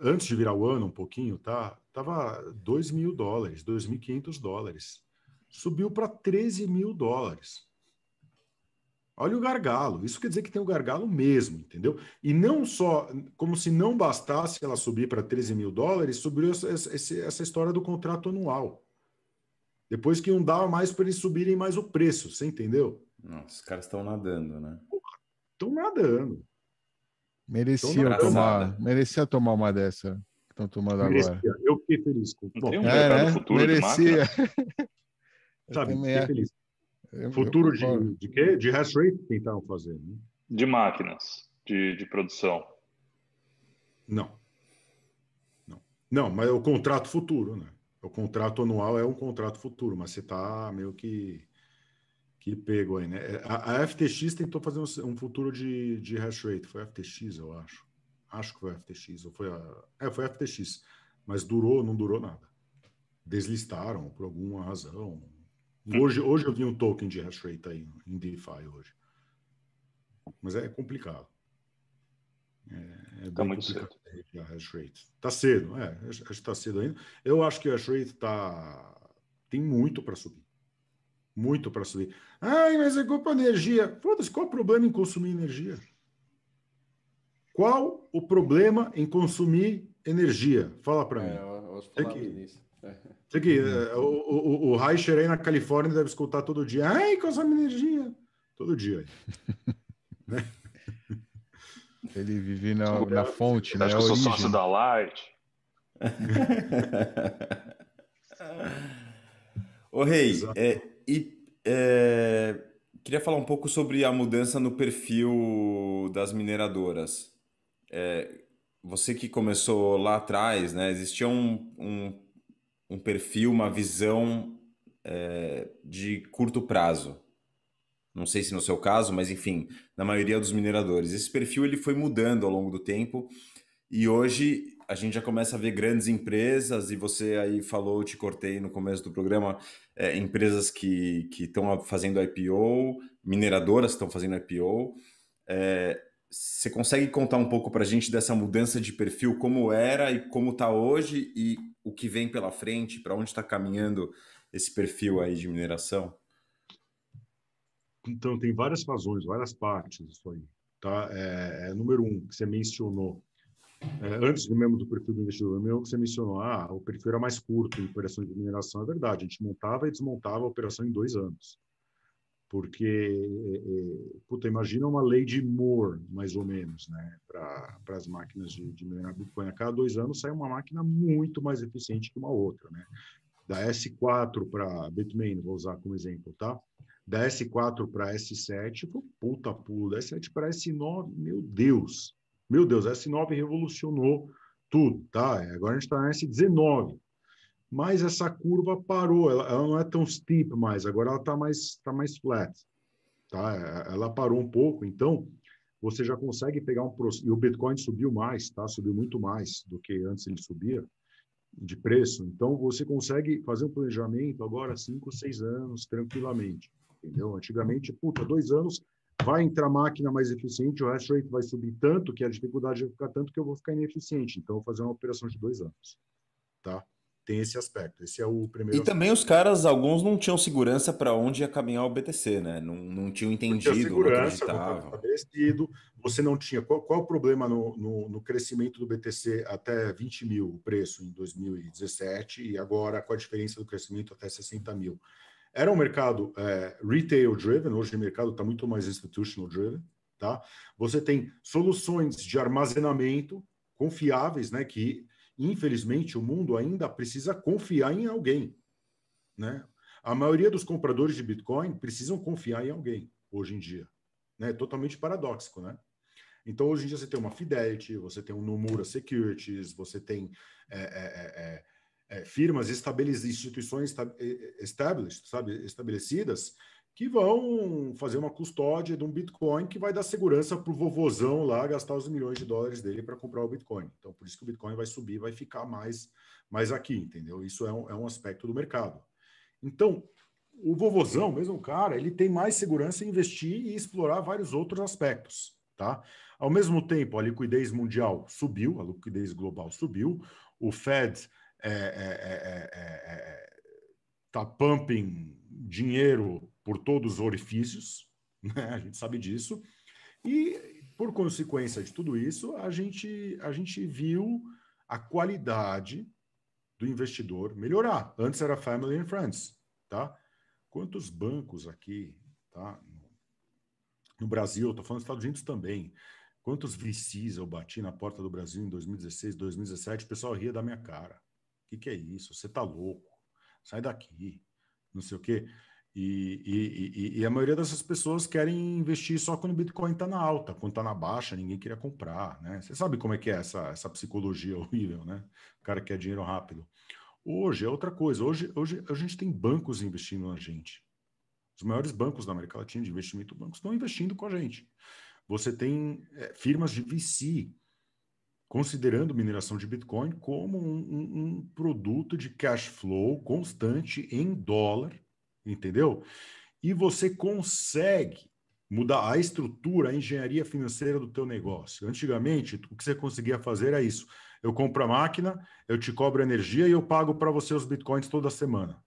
antes de virar o ano um pouquinho, tá? Tava 2 mil dólares, 2.500 dólares. Subiu para 13 mil dólares. Olha o gargalo. Isso quer dizer que tem o gargalo mesmo, entendeu? E não só, como se não bastasse ela subir para 13 mil dólares, subiu essa, essa, essa história do contrato anual. Depois que não dava mais para eles subirem mais o preço, você entendeu? Nossa, os caras estão nadando, né? Estão nadando. Merecia tomar, merecia tomar uma dessa que estão tomando merecia. agora. Eu fiquei feliz com Bom, um é, né? merecia. (laughs) Sabe, fiquei é. feliz. Eu, Futuro eu, de, de quê? De hash rate tentaram fazer, né? De máquinas de, de produção. Não. Não. Não, mas é o contrato futuro, né? O contrato anual é um contrato futuro, mas você está meio que que pego aí, né? A, a, FTX tentou fazer um, um, futuro de, de hash rate. Foi a FTX, eu acho. Acho que foi a FTX. Ou foi a... É, foi a FTX. Mas durou, não durou nada. Deslistaram por alguma razão. Hoje, hoje eu vi um token de hash rate aí em DeFi hoje. Mas é complicado. É, é tá muito complicado cedo. a hash rate. Tá cedo, é. Acho que tá cedo ainda. Eu acho que o hash rate tá tem muito para subir. Muito para subir. Ai, mas é culpa da energia. Foda-se, qual o problema em consumir energia? Qual o problema em consumir energia? Fala para é, mim. Eu, eu que, sei que uh, o, o, o Reicher aí na Califórnia deve escutar todo dia. Ai, consome energia. Todo dia. (laughs) né? Ele vive na, na fonte, né? Acho que eu sou sócio da Light. (laughs) (laughs) Ô, Rei, é, e é, queria falar um pouco sobre a mudança no perfil das mineradoras. É, você que começou lá atrás, né? Existia um, um, um perfil, uma visão é, de curto prazo. Não sei se no seu caso, mas enfim, na maioria dos mineradores. Esse perfil ele foi mudando ao longo do tempo e hoje a gente já começa a ver grandes empresas, e você aí falou, te cortei no começo do programa, é, empresas que estão fazendo IPO, mineradoras estão fazendo IPO. É, você consegue contar um pouco para a gente dessa mudança de perfil, como era e como está hoje, e o que vem pela frente, para onde está caminhando esse perfil aí de mineração? Então, tem várias razões, várias partes isso aí. Tá? É, é, número um, que você mencionou, antes mesmo do perfil do investidor, mesmo que você mencionou, ah, o perfil era mais curto em operações de mineração, é verdade, a gente montava e desmontava a operação em dois anos. Porque, é, é puta, imagina uma lei de Moore, mais ou menos, né, para as máquinas de, de minerar Bitcoin. A cada dois anos sai uma máquina muito mais eficiente que uma outra, né? Da S4 para Bitmain, vou usar como exemplo, tá? Da S4 para S7, foi puta pulo. Da S7 para S9, meu Deus, meu Deus, a S9 revolucionou tudo, tá? Agora a gente está na S19. Mas essa curva parou, ela, ela, não é tão steep mais, agora ela está mais, tá mais flat. Tá? Ela parou um pouco, então você já consegue pegar um e o Bitcoin subiu mais, tá? Subiu muito mais do que antes ele subia de preço. Então você consegue fazer um planejamento agora cinco, seis anos tranquilamente, entendeu? Antigamente, puta, dois anos vai entrar máquina mais eficiente, o hash rate vai subir tanto que a dificuldade vai ficar tanto que eu vou ficar ineficiente. Então, eu vou fazer uma operação de dois anos. Tá? Tem esse aspecto. Esse é o primeiro. E aspecto. também os caras, alguns não tinham segurança para onde ia caminhar o BTC, né? Não, não tinham entendido, segurança, não estabelecido. Você não tinha. Qual, qual o problema no, no, no, crescimento do BTC até 20 mil o preço em 2017 e agora com a diferença do crescimento até 60 mil? Era um mercado é, retail driven, hoje o mercado está muito mais institutional driven. Tá? Você tem soluções de armazenamento confiáveis, né? Que infelizmente o mundo ainda precisa confiar em alguém, né? A maioria dos compradores de Bitcoin precisam confiar em alguém hoje em dia, né? Totalmente paradoxo, né? Então hoje em dia você tem uma Fidelity, você tem um Nomura Securities, você tem é, é, é, é, firmas estabelecidas, instituições established, sabe, estabelecidas, que vão fazer uma custódia de um Bitcoin que vai dar segurança para o vovozão lá gastar os milhões de dólares dele para comprar o Bitcoin. Então, por isso que o Bitcoin vai subir, vai ficar mais, mais aqui, entendeu? Isso é um, é um aspecto do mercado. Então, o vovozão, mesmo cara, ele tem mais segurança em investir e explorar vários outros aspectos, tá? Ao mesmo tempo, a liquidez mundial subiu, a liquidez global subiu, o Fed está é é, é, pumping dinheiro por todos os orifícios, (laughs) né? A gente sabe disso. E, por consequência de tudo isso, a gente, a gente viu a qualidade do investidor melhorar. Antes era family and friends, tá? Quantos bancos aqui, tá? No Brasil, estou falando dos Estados Unidos também. Quantos VCs eu bati na porta do Brasil em 2016, 2017, o pessoal ria da minha cara. Que, que é isso? Você tá louco? Sai daqui. Não sei o quê. E, e, e, e, a maioria dessas pessoas querem investir só quando o Bitcoin está na alta, quando está na baixa, ninguém queria comprar, né? Você sabe como é que é essa, essa psicologia (laughs) horrível, né? O cara quer dinheiro rápido. Hoje é outra coisa. Hoje, hoje a gente tem bancos investindo na gente. Os maiores bancos da América Latina de investimento, bancos estão investindo com a gente. Você tem é, firmas de VC considerando mineração de Bitcoin como um, um, produto de cash flow constante em dólar entendeu? E você consegue mudar a estrutura, a engenharia financeira do teu negócio. Antigamente, o que você conseguia fazer era isso. Eu compro a máquina, eu te cobro energia e eu pago para você os bitcoins toda semana.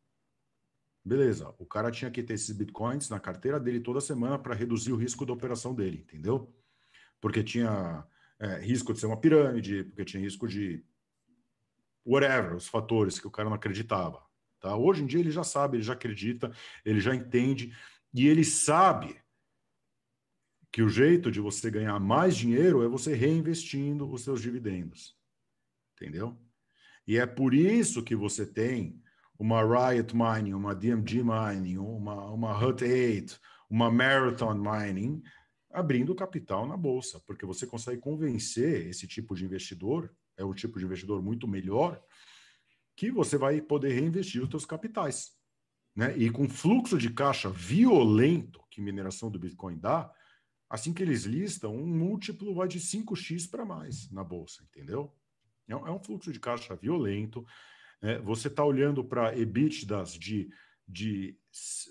Beleza, o cara tinha que ter esses bitcoins na carteira dele toda semana para reduzir o risco da operação dele, entendeu? Porque tinha é, risco de ser uma pirâmide, porque tinha risco de whatever, os fatores que o cara não acreditava. Tá? Hoje em dia ele já sabe, ele já acredita, ele já entende e ele sabe que o jeito de você ganhar mais dinheiro é você reinvestindo os seus dividendos. Entendeu? E é por isso que você tem uma Riot Mining, uma DMG Mining, uma, uma Hut 8, uma Marathon Mining, abrindo capital na bolsa, porque você consegue convencer esse tipo de investidor, é um tipo de investidor muito melhor, que você vai poder reinvestir os seus capitais. Né? E com fluxo de caixa violento que mineração do Bitcoin dá, assim que eles listam, um múltiplo vai de 5x para mais na bolsa, entendeu? É um, é um fluxo de caixa violento. Né? Você está olhando para EBITDAs de, de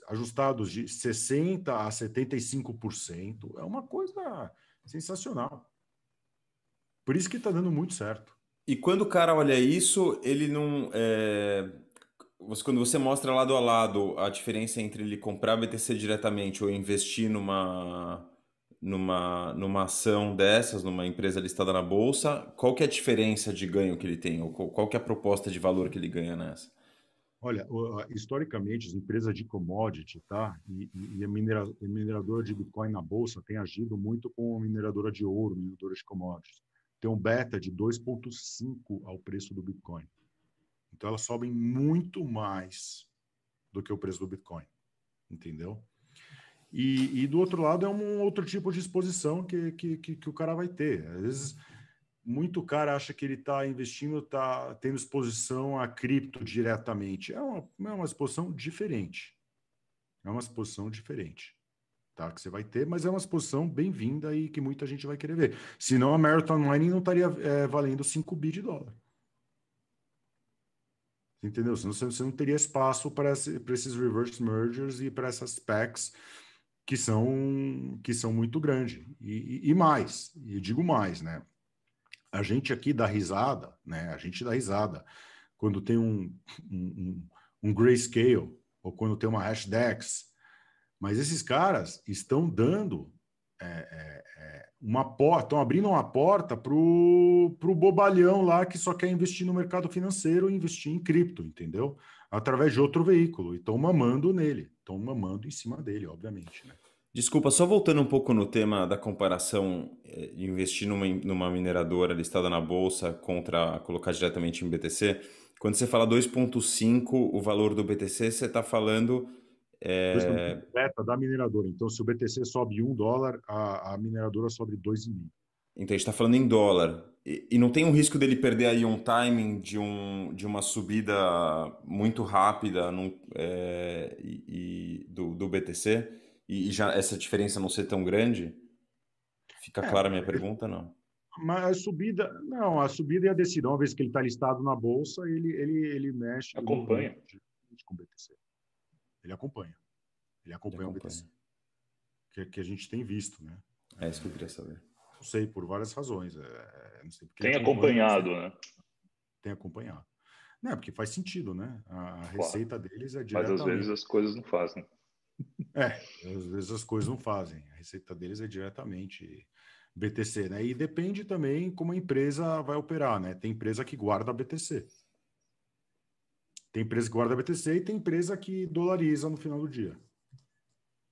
ajustados de 60% a 75%. É uma coisa sensacional. Por isso que está dando muito certo. E quando o cara olha isso, ele não. É... Quando você mostra lado a lado a diferença entre ele comprar BTC diretamente ou investir numa, numa, numa ação dessas, numa empresa listada na bolsa, qual que é a diferença de ganho que ele tem? Ou qual que é a proposta de valor que ele ganha nessa? Olha, historicamente, as empresas de commodity, tá? E, e a mineradora de Bitcoin na bolsa tem agido muito com a mineradora de ouro, mineradora de commodities tem um beta de 2,5 ao preço do Bitcoin. Então, elas sobem muito mais do que o preço do Bitcoin. Entendeu? E, e do outro lado, é um outro tipo de exposição que, que, que, que o cara vai ter. Às vezes, muito cara acha que ele está investindo, está tendo exposição a cripto diretamente. É uma, é uma exposição diferente. É uma exposição diferente tá? Que você vai ter, mas é uma exposição bem-vinda e que muita gente vai querer ver. Senão a Marathon Mining não estaria é, valendo 5 bi de dólar. Entendeu? Senão você não teria espaço para, esse, para esses reverse mergers e para essas packs que são, que são muito grandes. E, e, e mais, e digo mais, né? A gente aqui dá risada, né? A gente dá risada quando tem um, um, um, grayscale ou quando tem uma hashdex mas esses caras estão dando é, é, é uma porta, estão abrindo uma porta para o bobalhão lá que só quer investir no mercado financeiro e investir em cripto, entendeu? Através de outro veículo. E estão mamando nele, estão mamando em cima dele, obviamente. Né? Desculpa, só voltando um pouco no tema da comparação de investir numa, numa mineradora listada na bolsa contra colocar diretamente em BTC. Quando você fala 2,5 o valor do BTC, você está falando é... Beta da mineradora. Então, se o BTC sobe um dólar, a, a mineradora sobe dois e meio. Então, a gente está falando em dólar. E, e, não tem um risco dele perder aí um timing de, um, de uma subida muito rápida num, é, e, e do, do BTC? E, e, já essa diferença não ser tão grande? Fica é, clara a minha pergunta, não? Mas a subida, não, a subida e a decisão, uma vez que ele está listado na bolsa, ele, ele, ele mexe Acompanha. com o BTC. Ele acompanha. Ele acompanha, ele acompanha. o BTC. Que, que, a gente tem visto, né? É isso que eu queria saber. Não sei, por várias razões. É, é não sei tem acompanhado, né? Tem acompanhado. Não, porque faz sentido, né? A receita claro. deles é diretamente... Mas às vezes as coisas não fazem. É, às vezes as coisas não fazem. A receita deles é diretamente BTC, né? E depende também como a empresa vai operar, né? Tem empresa que guarda BTC. Tem empresa que guarda BTC e tem empresa que dolariza no final do dia.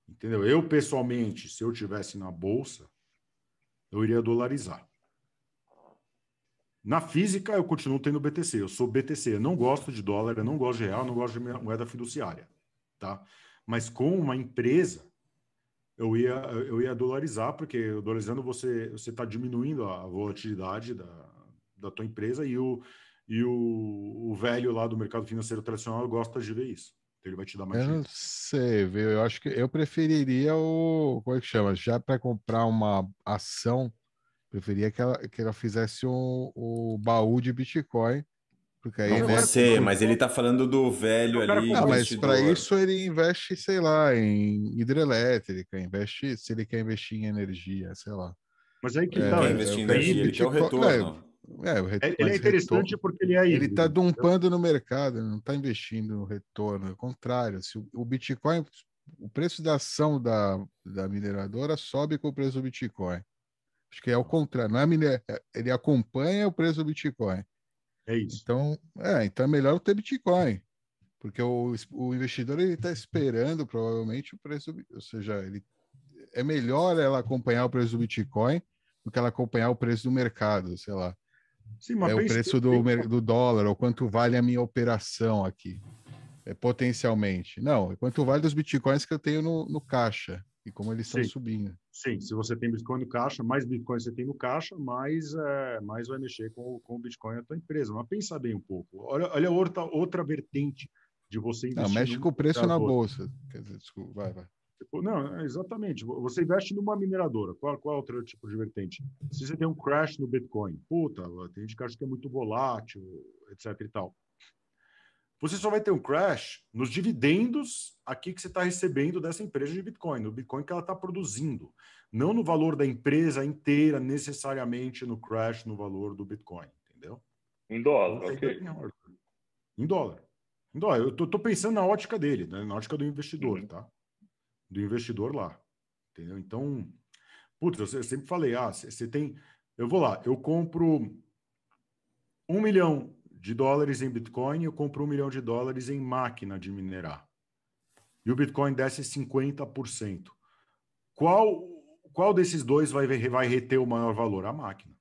Entendeu? Eu, pessoalmente, se eu tivesse na bolsa, eu iria dolarizar. Na física, eu continuo tendo BTC. Eu sou BTC. Eu não gosto de dólar, eu não gosto de real, eu não gosto de moeda fiduciária. Tá? Mas com uma empresa, eu ia, eu ia dolarizar, porque dolarizando você está diminuindo a volatilidade da, da tua empresa e, o, e o, o velho lá do mercado financeiro tradicional gosta de ver isso. Então ele vai te dar mais Eu não sei, viu? Eu acho que eu preferiria o. Como é que chama? Já para comprar uma ação, preferia que ela, que ela fizesse o, o baú de Bitcoin porque aí não você, mas ele tá falando do velho ali. Ah, mas para isso ele investe, sei lá, em hidrelétrica, investe, se ele quer investir em energia, sei lá. Mas aí que é, tá, investir em energia, ele quer o retorno. É, é, o retorno, ele é interessante retorno, porque ele é híbrido. Ele está dumpando no mercado, não está investindo no retorno. Ao contrário, se o, o, Bitcoin, o preço da ação da, da mineradora sobe com o preço do Bitcoin. Acho que é o contrário, não é miner... ele acompanha o preço do Bitcoin. É isso. Então, é, então é melhor ter Bitcoin, porque o, o investidor ele está esperando provavelmente o preço, ou seja, ele é melhor ela acompanhar o preço do Bitcoin do que ela acompanhar o preço do mercado, sei lá. Sim, é o preço do, do dólar, ou quanto vale a minha operação aqui, é, potencialmente. Não, é quanto vale dos bitcoins que eu tenho no, no caixa e como eles estão subindo. Sim, se você tem Bitcoin no caixa, mais Bitcoin você tem no caixa, mais, é, mais vai mexer com, com o Bitcoin a tua empresa. Mas pensa bem um pouco. Olha, olha outra, outra vertente de você investir. Não, mexe com o preço na bolsa. Quer dizer, desculpa, vai, vai. Tipo, não, exatamente. Você investe numa mineradora. Qual, qual é outro tipo de vertente? Se você tem um crash no Bitcoin, puta, tem gente que acha que é muito volátil, etc e tal. Você só vai ter um crash nos dividendos aqui que você está recebendo dessa empresa de Bitcoin, no Bitcoin que ela está produzindo. Não no valor da empresa inteira, necessariamente no crash no valor do Bitcoin, entendeu? Em dólar, ok. Em dólar. Em dólar. Eu tô, tô pensando na ótica dele, né? na ótica do investidor, uhum. tá? Do investidor lá. Entendeu? Então, putz, eu sempre falei, ah, você tem. Eu vou lá, eu compro um milhão de dólares em Bitcoin, eu compro um milhão de dólares em máquina de minerar. E o Bitcoin desce 50%. Qual, qual desses dois vai, vai reter o maior valor? A máquina.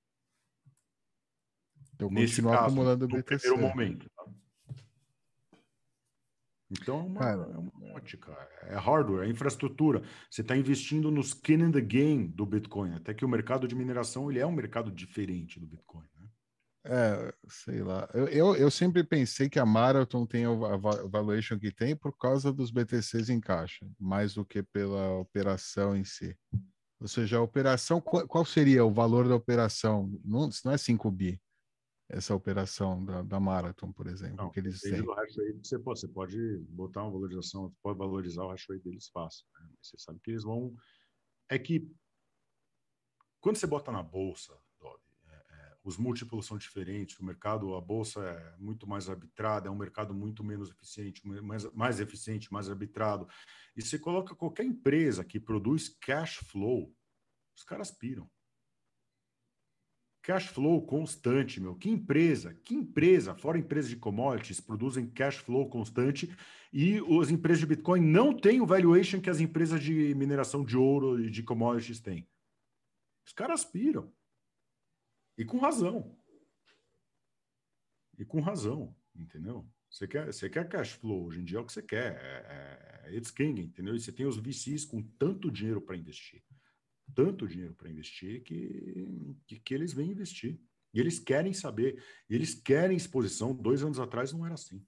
Eu Nesse caso, acumulando no BTC. primeiro momento. Tá? Então é uma, Cara, é uma ótica, é hardware, é infraestrutura. Você está investindo no skin in the game do Bitcoin, até que o mercado de mineração ele é um mercado diferente do Bitcoin. É, sei lá. Eu, eu, eu, sempre pensei que a Marathon tem a valuation que tem por causa dos BTCs em caixa, mais do que pela operação em si. Ou seja, a operação, qual, qual seria o valor da operação? Não, não é 5 bi, essa operação da, da Marathon, por exemplo, não, que eles têm. Do hash rate, você, pode, você pode botar uma valorização, pode valorizar o hash rate deles fácil. Né? Você sabe que eles vão. É que quando você bota na bolsa, os múltiplos são diferentes, o mercado, a bolsa é muito mais arbitrada, é um mercado muito menos eficiente, mais, mais eficiente, mais arbitrado. E você coloca qualquer empresa que produz cash flow, os caras piram. Cash flow constante, meu. Que empresa, que empresa, fora empresas de commodities, produzem cash flow constante e as empresas de Bitcoin não têm o valuation que as empresas de mineração de ouro e de commodities têm. Os caras piram. E com razão. E com razão, entendeu? Você quer, você quer cash flow, hoje em dia é o que você quer. É, é, it's king, entendeu? E você tem os VCs com tanto dinheiro para investir. Tanto dinheiro para investir que, que, que eles vêm investir. E eles querem saber, eles querem exposição. Dois anos atrás não era assim.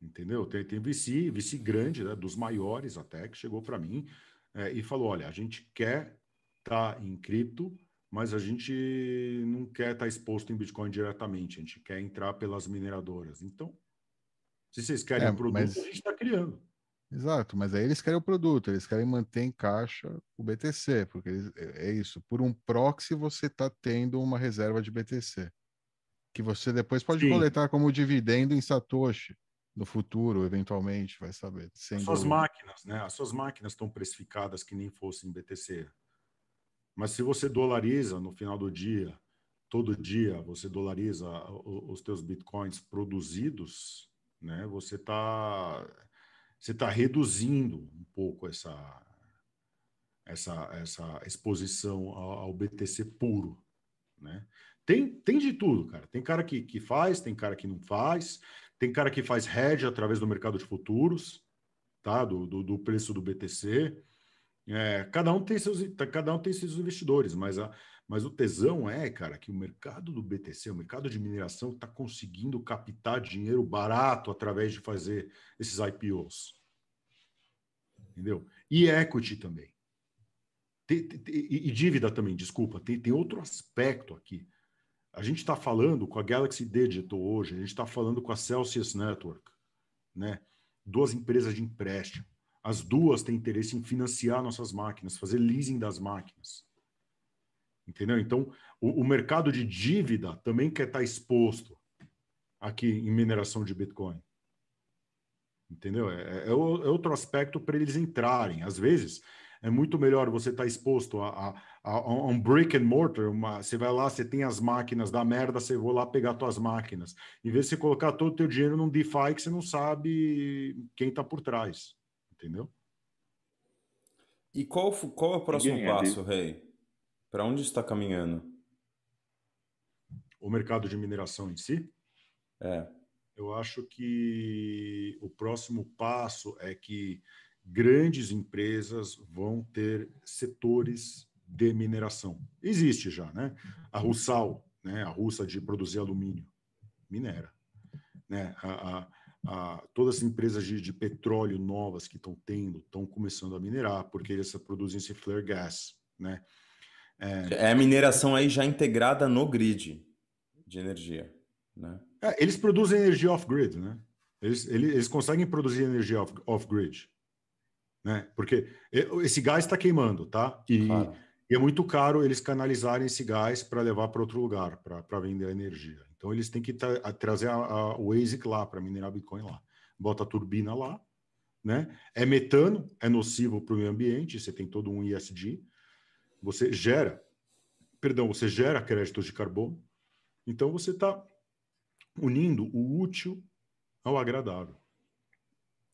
Entendeu? Tem, tem VC, VC grande, né, dos maiores até, que chegou para mim é, e falou: olha, a gente quer estar tá em cripto, mas a gente não quer estar exposto em Bitcoin diretamente, a gente quer entrar pelas mineradoras. Então, se vocês querem é, o produto, mas... a gente está criando. Exato, mas aí eles querem o produto, eles querem manter em caixa o BTC, porque eles, é, é isso. Por um proxy, você está tendo uma reserva de BTC, que você depois pode Sim. coletar como dividendo em Satoshi. no futuro, eventualmente, vai saber. As suas máquinas, né? As suas máquinas estão precificadas que nem fossem BTC. Mas se você dolariza no final do dia, todo dia você dolariza os teus bitcoins produzidos, né? Você está você tá reduzindo um pouco essa essa essa exposição ao, BTC puro, né? Tem, tem de tudo, cara. Tem cara que, que faz, tem cara que não faz, tem cara que faz hedge através do mercado de futuros, tá? Do, do, do preço do BTC. É, cada um tem seus cada um tem seus investidores, mas, a, mas o tesão é, cara, que o mercado do BTC, o mercado de mineração, está conseguindo captar dinheiro barato através de fazer esses IPOs. Entendeu? E equity também. Tem, tem, e, e, dívida também, desculpa, tem, tem outro aspecto aqui. A gente está falando com a Galaxy Digital hoje, a gente está falando com a Celsius Network, né? Duas empresas de empréstimo. As duas têm interesse em financiar nossas máquinas, fazer leasing das máquinas. Entendeu? Então, o, o mercado de dívida também quer estar tá exposto aqui em mineração de Bitcoin. Entendeu? É, é, é outro aspecto para eles entrarem. Às vezes, é muito melhor você estar tá exposto a, a, a, um brick and mortar. Uma, você vai lá, você tem as máquinas da merda, você vai lá pegar suas máquinas. Em vez de você colocar todo o teu dinheiro num DeFi que você não sabe quem está por trás. Entendeu? E qual, qual é o próximo Ninguém passo, é Rei? Para onde está caminhando? O mercado de mineração em si? É. Eu acho que o próximo passo é que grandes empresas vão ter setores de mineração. Existe já, né? A Russal, né? a russa de produzir alumínio, minera. Né? A, a, a, todas as empresas de, de petróleo novas que estão tendo, estão começando a minerar, porque eles produzem esse flare gas, né? É, é a mineração aí já integrada no grid de energia, né? É, eles produzem energia off-grid, né? Eles, eles, eles, conseguem produzir energia off-grid né? Porque esse gás está queimando, tá? E, claro. e, é muito caro eles canalizarem esse gás para levar para outro lugar, para vender a energia. Então eles têm que tra trazer a, a, o ASIC lá para minerar Bitcoin lá. Bota a turbina lá, né? É metano, é nocivo para o meio ambiente, você tem todo um ISD. Você gera, perdão, você gera créditos de carbono. Então você está unindo o útil ao agradável.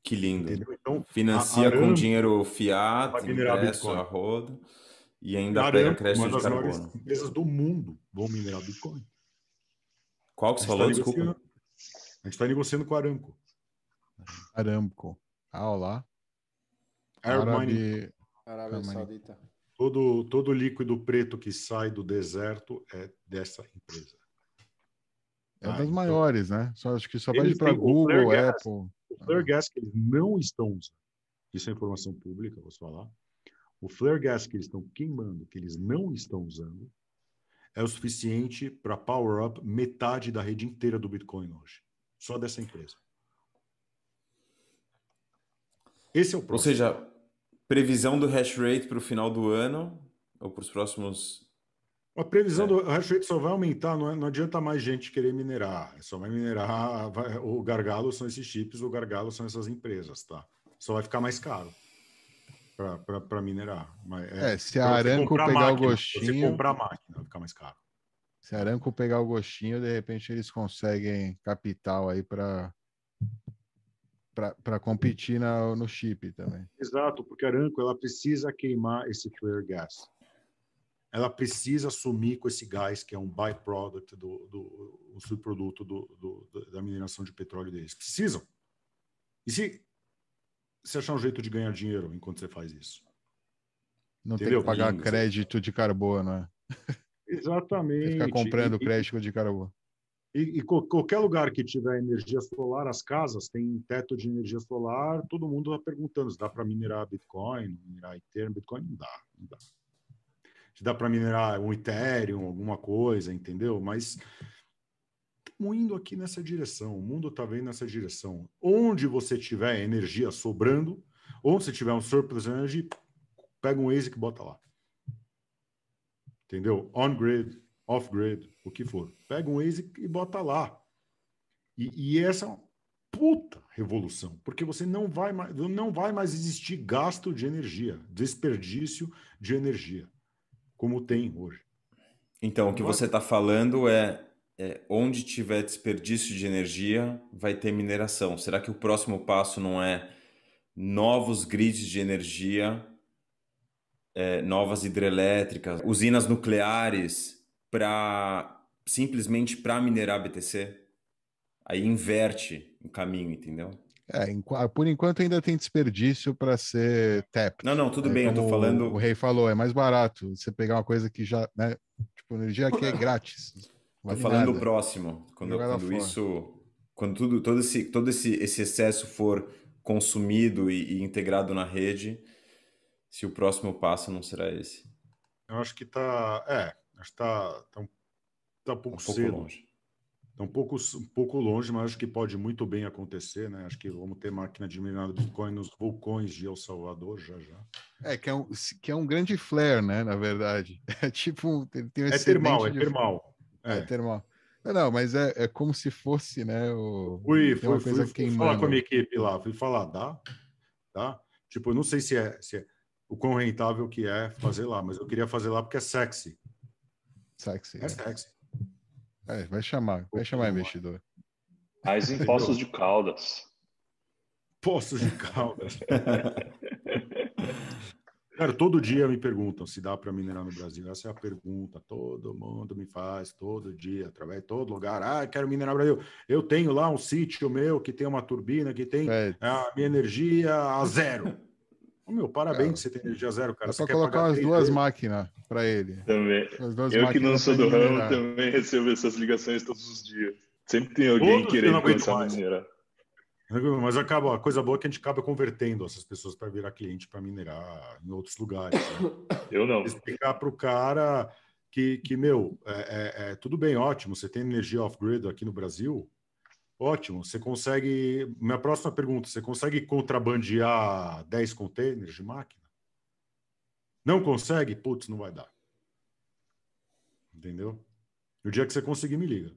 Que lindo. Então, Financia com dinheiro fiat, impresso a roda, e ainda Aramco, pega crédito de carbono. Uma das maiores empresas do mundo vão minerar Bitcoin. Qual que você falou, tá desculpa? A gente está negociando com a Aramco. Aramco. Ah, olá. Árabe... Arábia Saudita. Todo, todo líquido preto que sai do deserto é dessa empresa. É ah, das então... maiores, né? Só, acho que só vai para Google, Apple. O flare gas que eles não estão usando, isso é informação pública, vou falar. O flare gas que eles estão queimando, que eles não estão usando, é o suficiente para power up metade da rede inteira do Bitcoin hoje. Só dessa empresa. Esse é o próximo. Ou seja, previsão do hash rate para o final do ano ou para os próximos a previsão é. do hash rate só vai aumentar, não, é, não adianta mais gente querer minerar. Só vai minerar. Vai, o gargalo são esses chips, o gargalo são essas empresas, tá? Só vai ficar mais caro para minerar. Mas é, é se a Aranco pegar máquina, o gostinho. Se comprar a máquina, vai ficar mais caro. Se a Aranco pegar o gostinho, de repente eles conseguem capital aí para para competir na, no chip também. Exato, porque a Aranco ela precisa queimar esse flare gas ela precisa assumir com esse gás, que é um byproduct, do, do, um subproduto do, do, da mineração de petróleo deles. Precisam. E se você achar um jeito de ganhar dinheiro enquanto você faz isso? Não Entendeu? tem que pagar crédito de carbono, né? Exatamente. Ficar comprando e, crédito de carbono. E, e, qualquer lugar que tiver energia solar, as casas têm teto de energia solar, todo mundo está perguntando se dá para minerar Bitcoin, minerar Ethereum, Bitcoin, não dá, não dá se dá para minerar um Ethereum, alguma coisa, entendeu? Mas indo aqui nessa direção, o mundo está vendo nessa direção. Onde você tiver energia sobrando, onde você tiver um surplus energy, pega um ASIC e bota lá. Entendeu? On-grid, off-grid, o que for. Pega um ASIC e bota lá. E, e essa puta revolução, porque você não vai mais, não vai mais existir gasto de energia, desperdício de energia, como tem hoje. Então, o que você está falando é, é, onde tiver desperdício de energia, vai ter mineração. Será que o próximo passo não é novos grids de energia, é, novas hidrelétricas, usinas nucleares para simplesmente para minerar BTC? Aí inverte o caminho, entendeu? É, por enquanto ainda tem desperdício para ser tap. Não, não, tudo é, bem, eu tô falando. O rei falou, é mais barato você pegar uma coisa que já, né? Tipo, energia que é grátis. Tô falando o próximo, quando, quando isso, quando tudo, todo esse, todo esse, esse excesso for consumido e, e, integrado na rede, se o próximo passo não será esse. Eu acho que tá, é, acho que tá, tá, um, tá um pouco, um pouco cedo. longe. Tá um pouco, um pouco longe, mas acho que pode muito bem acontecer, né? Acho que vamos ter máquina de minerar Bitcoin nos vulcões de El Salvador já já. É, que é um, que é um grande flare, né? Na verdade. (laughs) É tipo. Tem, um é termal, é de... é termal. É, é termal. Não, mas é, é como se fosse, né? O... Fui, fui, fui, fui falar com a minha equipe lá, fui falar, dá? Dá? Tipo, eu não sei se é, se é o quão rentável que é fazer lá, mas eu queria fazer lá porque é sexy. Sexy. É, é. sexy. É, vai chamar, vai chamar investidor. Mais em Poços de Caldas. Poços de Caldas. (laughs) Cara, todo dia me perguntam se dá para minerar no Brasil. Essa é a pergunta. Todo mundo me faz, todo dia, através de todo lugar. Ah, quero minerar no Brasil. Eu tenho lá um sítio meu que tem uma turbina, que tem é. a minha energia a zero. Oh, meu, parabéns que você tem energia zero, cara. É só colocar as duas máquinas para ele. Também. Eu que não sou do ramo também (laughs) recebo essas ligações todos os dias. Sempre tem alguém Todos querendo começar a minerar. Mas acaba, a coisa boa é que a gente acaba convertendo essas pessoas para virar cliente para minerar em outros lugares. Né? Eu não. Explicar para o cara que, que meu, é, é, é, tudo bem, ótimo, você tem energia off-grid aqui no Brasil, Ótimo. Você consegue. Minha próxima pergunta: você consegue contrabandear 10 containers de máquina? Não consegue? Putz, não vai dar. Entendeu? O dia que você conseguir, me liga.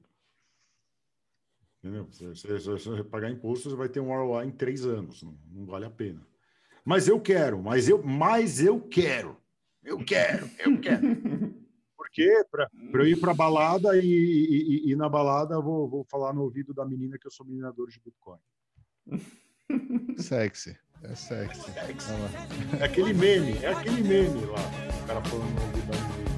Entendeu? Se você, pagar imposto, você vai ter um ROI em três anos. Não, não vale a pena. Mas eu quero, mas eu, mas eu quero. Eu quero, eu quero. quê? Para eu ir para balada e, e, e, na balada vou, vou falar no ouvido da menina que eu sou minerador de Bitcoin. (laughs) Sexy. É sexy. sexy. É aquele meme, é aquele meme lá. O cara falando no ouvido da menina.